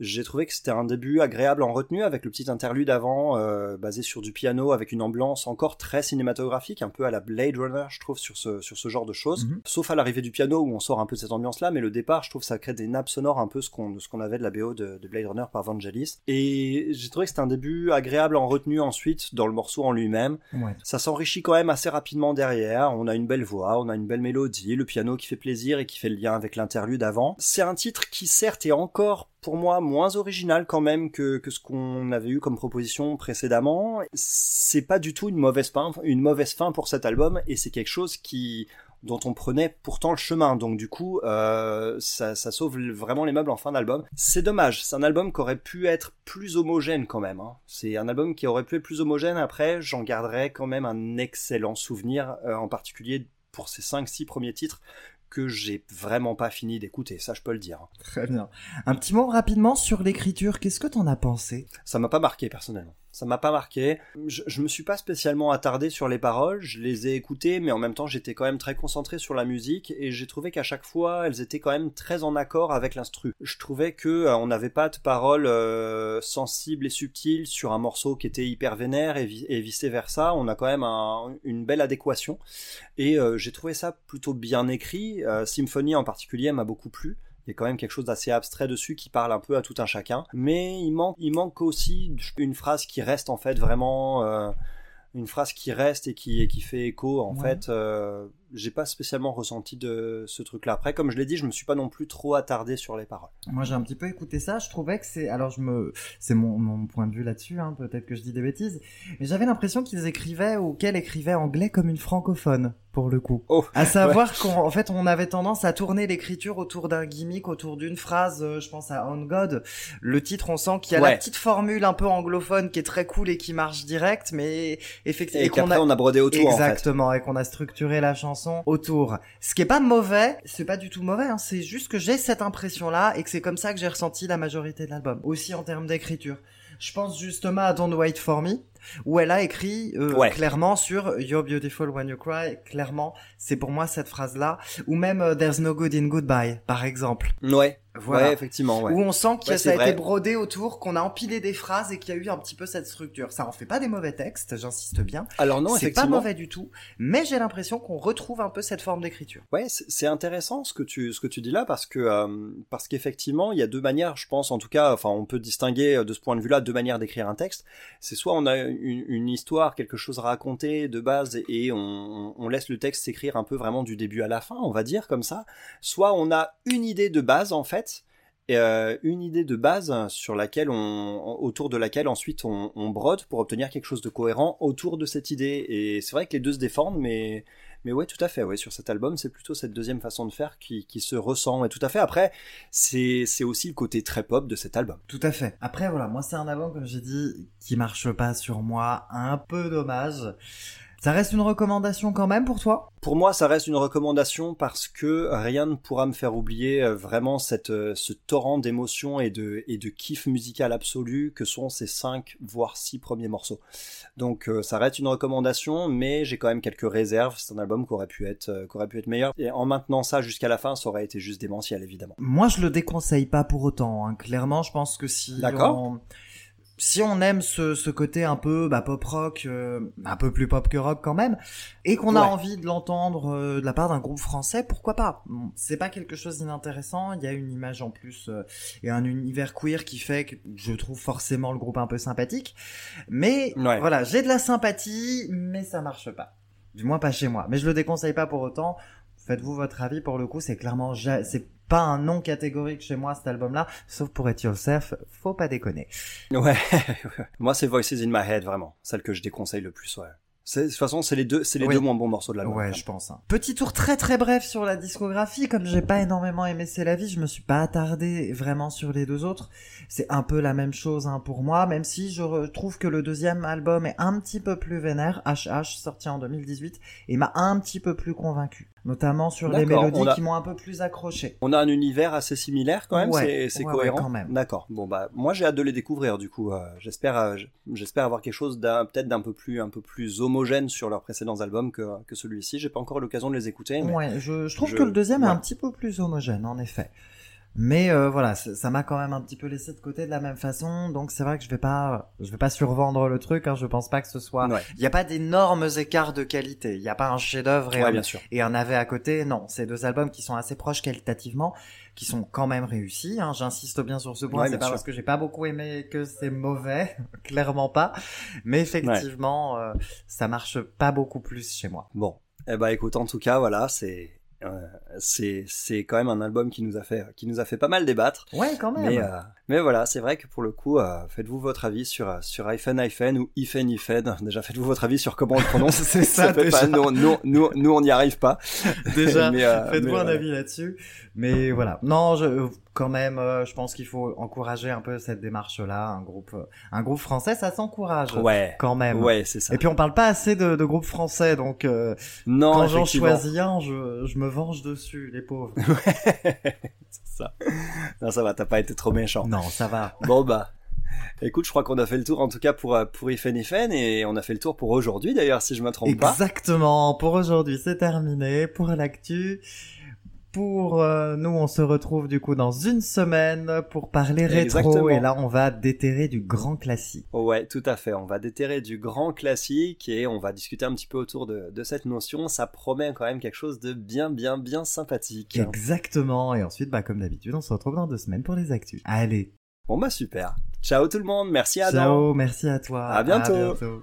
j'ai trouvé que c'était un début agréable en retenue avec le petit interlude avant, euh, basé sur du piano, avec une ambiance encore très cinématographique, un peu à la Blade Runner, je trouve, sur ce, sur ce genre de choses. Mhm. Sauf à l'arrivée du piano où on sort un peu de cette ambiance-là, mais le départ, je trouve, ça crée des nappes sonores un peu ce qu'on qu'on avait de la BO de, de Blade Runner par Vangelis. Et j'ai trouvé que c'était un début agréable en retenue ensuite dans le morceau en lui-même. Ouais. Ça s'enrichit quand même assez rapidement derrière. On a une belle voix, on a une belle mélodie, le piano qui fait plaisir et qui fait le lien avec l'interlude avant. C'est un titre qui certes est encore pour moi moins original quand même que, ce qu'on avait eu comme proposition précédemment. C'est pas du tout une mauvaise fin, une mauvaise fin pour cet album et c'est quelque chose qui dont on prenait pourtant le chemin. Donc du coup, euh, ça, ça sauve vraiment les meubles en fin d'album. C'est dommage. C'est un album qui aurait pu être plus homogène quand même. hein. C'est un album qui aurait pu être plus homogène. Après, j'en garderai quand même un excellent souvenir, euh, en particulier pour ces 5-6 premiers titres que j'ai vraiment pas fini d'écouter. Ça, je peux le dire. hein. Très bien. Un petit mot rapidement sur l'écriture. Qu'est-ce que t'en as pensé? Ça m'a pas marqué personnellement. Ça m'a pas marqué. Je, me suis pas spécialement attardé sur les paroles. Je les ai écoutées, mais en même temps, j'étais quand même très concentré sur la musique et j'ai trouvé qu'à chaque fois, elles étaient quand même très en accord avec l'instru. Je trouvais que euh, on n'avait pas de paroles euh, sensibles et subtiles sur un morceau qui était hyper vénère et, vi- et vice versa. On a quand même un- une belle adéquation et euh, j'ai trouvé ça plutôt bien écrit. Symphony en particulier m'a beaucoup plu. Il y a quand même quelque chose d'assez abstrait dessus qui parle un peu à tout un chacun. Mais il manque, il manque aussi une phrase qui reste en fait vraiment euh, une phrase qui reste et qui, et qui fait écho. En Ouais. fait, euh, j'ai pas spécialement ressenti de ce truc-là. Après, comme je l'ai dit, je me suis pas non plus trop attardé sur les paroles. Moi, j'ai un petit peu écouté ça. Je trouvais que c'est, alors je me, c'est mon, mon point de vue là-dessus. Hein, peut-être que je dis des bêtises, mais j'avais l'impression qu'ils écrivaient ou qu'elle écrivait anglais comme une francophone pour le coup. Oh, À savoir qu'en en fait, on avait tendance à tourner l'écriture autour d'un gimmick, autour d'une phrase. euh, je pense à On God. Le titre, on sent qu'il y a Ouais. la petite formule un peu anglophone qui est très cool et qui marche direct, mais effectivement, Et qu'après, on a brodé autour, en fait. Exactement, et qu'on a structuré la chanson autour. Ce qui est pas mauvais, c'est pas du tout mauvais, hein, c'est juste que j'ai cette impression-là et que c'est comme ça que j'ai ressenti la majorité de l'album. Aussi en termes d'écriture. Je pense justement à Don't Wait For Me, où elle a écrit euh, Ouais. clairement sur You're beautiful when you cry. Clairement, c'est pour moi cette phrase-là, ou même euh, There's no good in goodbye, par exemple. Ouais, Voilà. ouais, effectivement, ouais. Où on sent que Ouais, ça a vrai. été brodé autour, qu'on a empilé des phrases et qu'il y a eu un petit peu cette structure. Ça en fait pas des mauvais textes, j'insiste bien. Alors non, c'est pas mauvais du tout, mais j'ai l'impression qu'on retrouve un peu cette forme d'écriture. Ouais, c'est intéressant ce que tu ce que tu dis là parce que euh, parce qu'effectivement il y a deux manières, je pense en tout cas, enfin on peut distinguer de ce point de vue-là deux manières d'écrire un texte. C'est soit on a une, histoire, quelque chose à raconter de base et on, on laisse le texte s'écrire un peu vraiment du début à la fin, on va dire comme ça. Soit on a une idée de base en fait. Euh, une idée de base sur laquelle on, autour de laquelle ensuite on, on brode pour obtenir quelque chose de cohérent autour de cette idée. Et c'est vrai que les deux se défendent, mais mais ouais, tout à fait. Ouais, sur cet album, c'est plutôt cette deuxième façon de faire qui, qui se ressent. Et tout à fait. Après, c'est c'est aussi le côté très pop de cet album. Tout à fait. Après, voilà, moi, c'est un album, comme j'ai dit, qui marche pas sur moi. Un peu dommage. Ça reste une recommandation quand même pour toi? Pour moi, ça reste une recommandation parce que rien ne pourra me faire oublier euh, vraiment cette, euh, ce torrent d'émotions et de, et de kiff musical absolu que sont ces cinq, voire six premiers morceaux. Donc, euh, ça reste une recommandation, mais j'ai quand même quelques réserves. C'est un album qui aurait pu être, qui aurait pu être meilleur. Et en maintenant ça jusqu'à la fin, ça aurait été juste démentiel, évidemment. Moi, je le déconseille pas pour autant. hein. Clairement, je pense que si D'accord. on... Si on aime ce, ce côté un peu bah, pop rock, euh, un peu plus pop que rock quand même, et qu'on a envie de l'entendre euh, de la part d'un groupe français, pourquoi pas? C'est pas quelque chose d'inintéressant. Il y a une image en plus euh, et un univers queer qui fait que je trouve forcément le groupe un peu sympathique. Mais Ouais. voilà, j'ai de la sympathie, mais ça marche pas. Du moins pas chez moi. Mais je le déconseille pas pour autant. Faites-vous votre avis pour le coup, c'est clairement ja- c'est pas un nom catégorique chez moi cet album-là, sauf pour It Yourself, faut pas déconner. Ouais, moi c'est Voices in My Head vraiment, celle que je déconseille le plus. Ouais. De toute façon, c'est les deux, c'est les Oui. deux moins bons morceaux de l'album. Ouais, je pense. hein. Petit tour très très bref sur la discographie, comme j'ai pas énormément aimé C'est la vie, je me suis pas attardé vraiment sur les deux autres. C'est un peu la même chose hein, pour moi, même si je trouve que le deuxième album est un petit peu plus vénère, HH, sorti en 2018, et m'a un petit peu plus convaincu. Notamment sur les mélodies a- qui m'ont un peu plus accroché. On a un univers assez similaire quand même, Ouais, c'est ouais, cohérent. ouais, quand même. D'accord. Bon bah moi j'ai hâte de les découvrir du coup. euh, j'espère euh, j'espère avoir quelque chose d'un peut-être d'un peu plus un peu plus homogène sur leurs précédents albums que que celui-ci. J'ai pas encore eu l'occasion de les écouter. Mais... Je, je trouve je- que le deuxième est un petit peu plus homogène, en effet. Mais euh, voilà, ça m'a quand même un petit peu laissé de côté de la même façon, donc c'est vrai que je vais pas, je vais pas survendre le truc. Hein, je pense pas que ce soit. Ouais. Il y a pas d'énormes écarts de qualité. Il y a pas un chef-d'œuvre et, Ouais, un- et un navet à côté. Non, c'est deux albums qui sont assez proches qualitativement, qui sont quand même réussis. Hein, J'insiste bien sur ce point. Ouais, c'est pas sûr. parce que j'ai pas beaucoup aimé que c'est mauvais, clairement pas. Mais effectivement, euh, ça marche pas beaucoup plus chez moi. Bon. Eh ben écoute, en tout cas voilà, c'est c'est c'est quand même un album qui nous a fait qui nous a fait pas mal débattre. Ouais, quand même. Mais, euh, mais voilà, c'est vrai que pour le coup, euh, faites-vous votre avis sur euh, sur iPhone iPhone ou iPhone iPhone. Déjà, faites-vous votre avis sur comment on le prononce. C'est ça, peut déjà. pas, nous, nous, nous, nous, on n'y arrive pas. Déjà, euh, faites-vous un avis là-dessus. Mais voilà. Non, je, quand même, euh, je pense qu'il faut encourager un peu cette démarche-là. Un groupe, euh, un groupe français, ça s'encourage. Ouais. Quand même. Ouais, c'est ça. Et puis on parle pas assez de, de groupes français, donc euh, non, quand j'en choisis un, je, je me venge dessus, les pauvres. c'est ça. Non, ça va, t'as pas été trop méchant. non, ça va. Bon bah. Écoute, je crois qu'on a fait le tour en tout cas pour euh, pour Ifen Ifen et on a fait le tour pour aujourd'hui d'ailleurs si je me trompe pas. Exactement. Pour aujourd'hui, c'est terminé. Pour l'actu. Pour euh, nous, on se retrouve du coup dans une semaine pour parler rétro. Exactement. Et là, on va déterrer du grand classique. Ouais, tout à fait. On va déterrer du grand classique et on va discuter un petit peu autour de, de cette notion. Ça promet quand même quelque chose de bien, bien, bien sympathique. Exactement. Et ensuite, bah, comme d'habitude, on se retrouve dans deux semaines pour les actus. Allez. Bon bah super. Ciao tout le monde. Merci Adam. Ciao. Merci à toi. À bientôt. bientôt.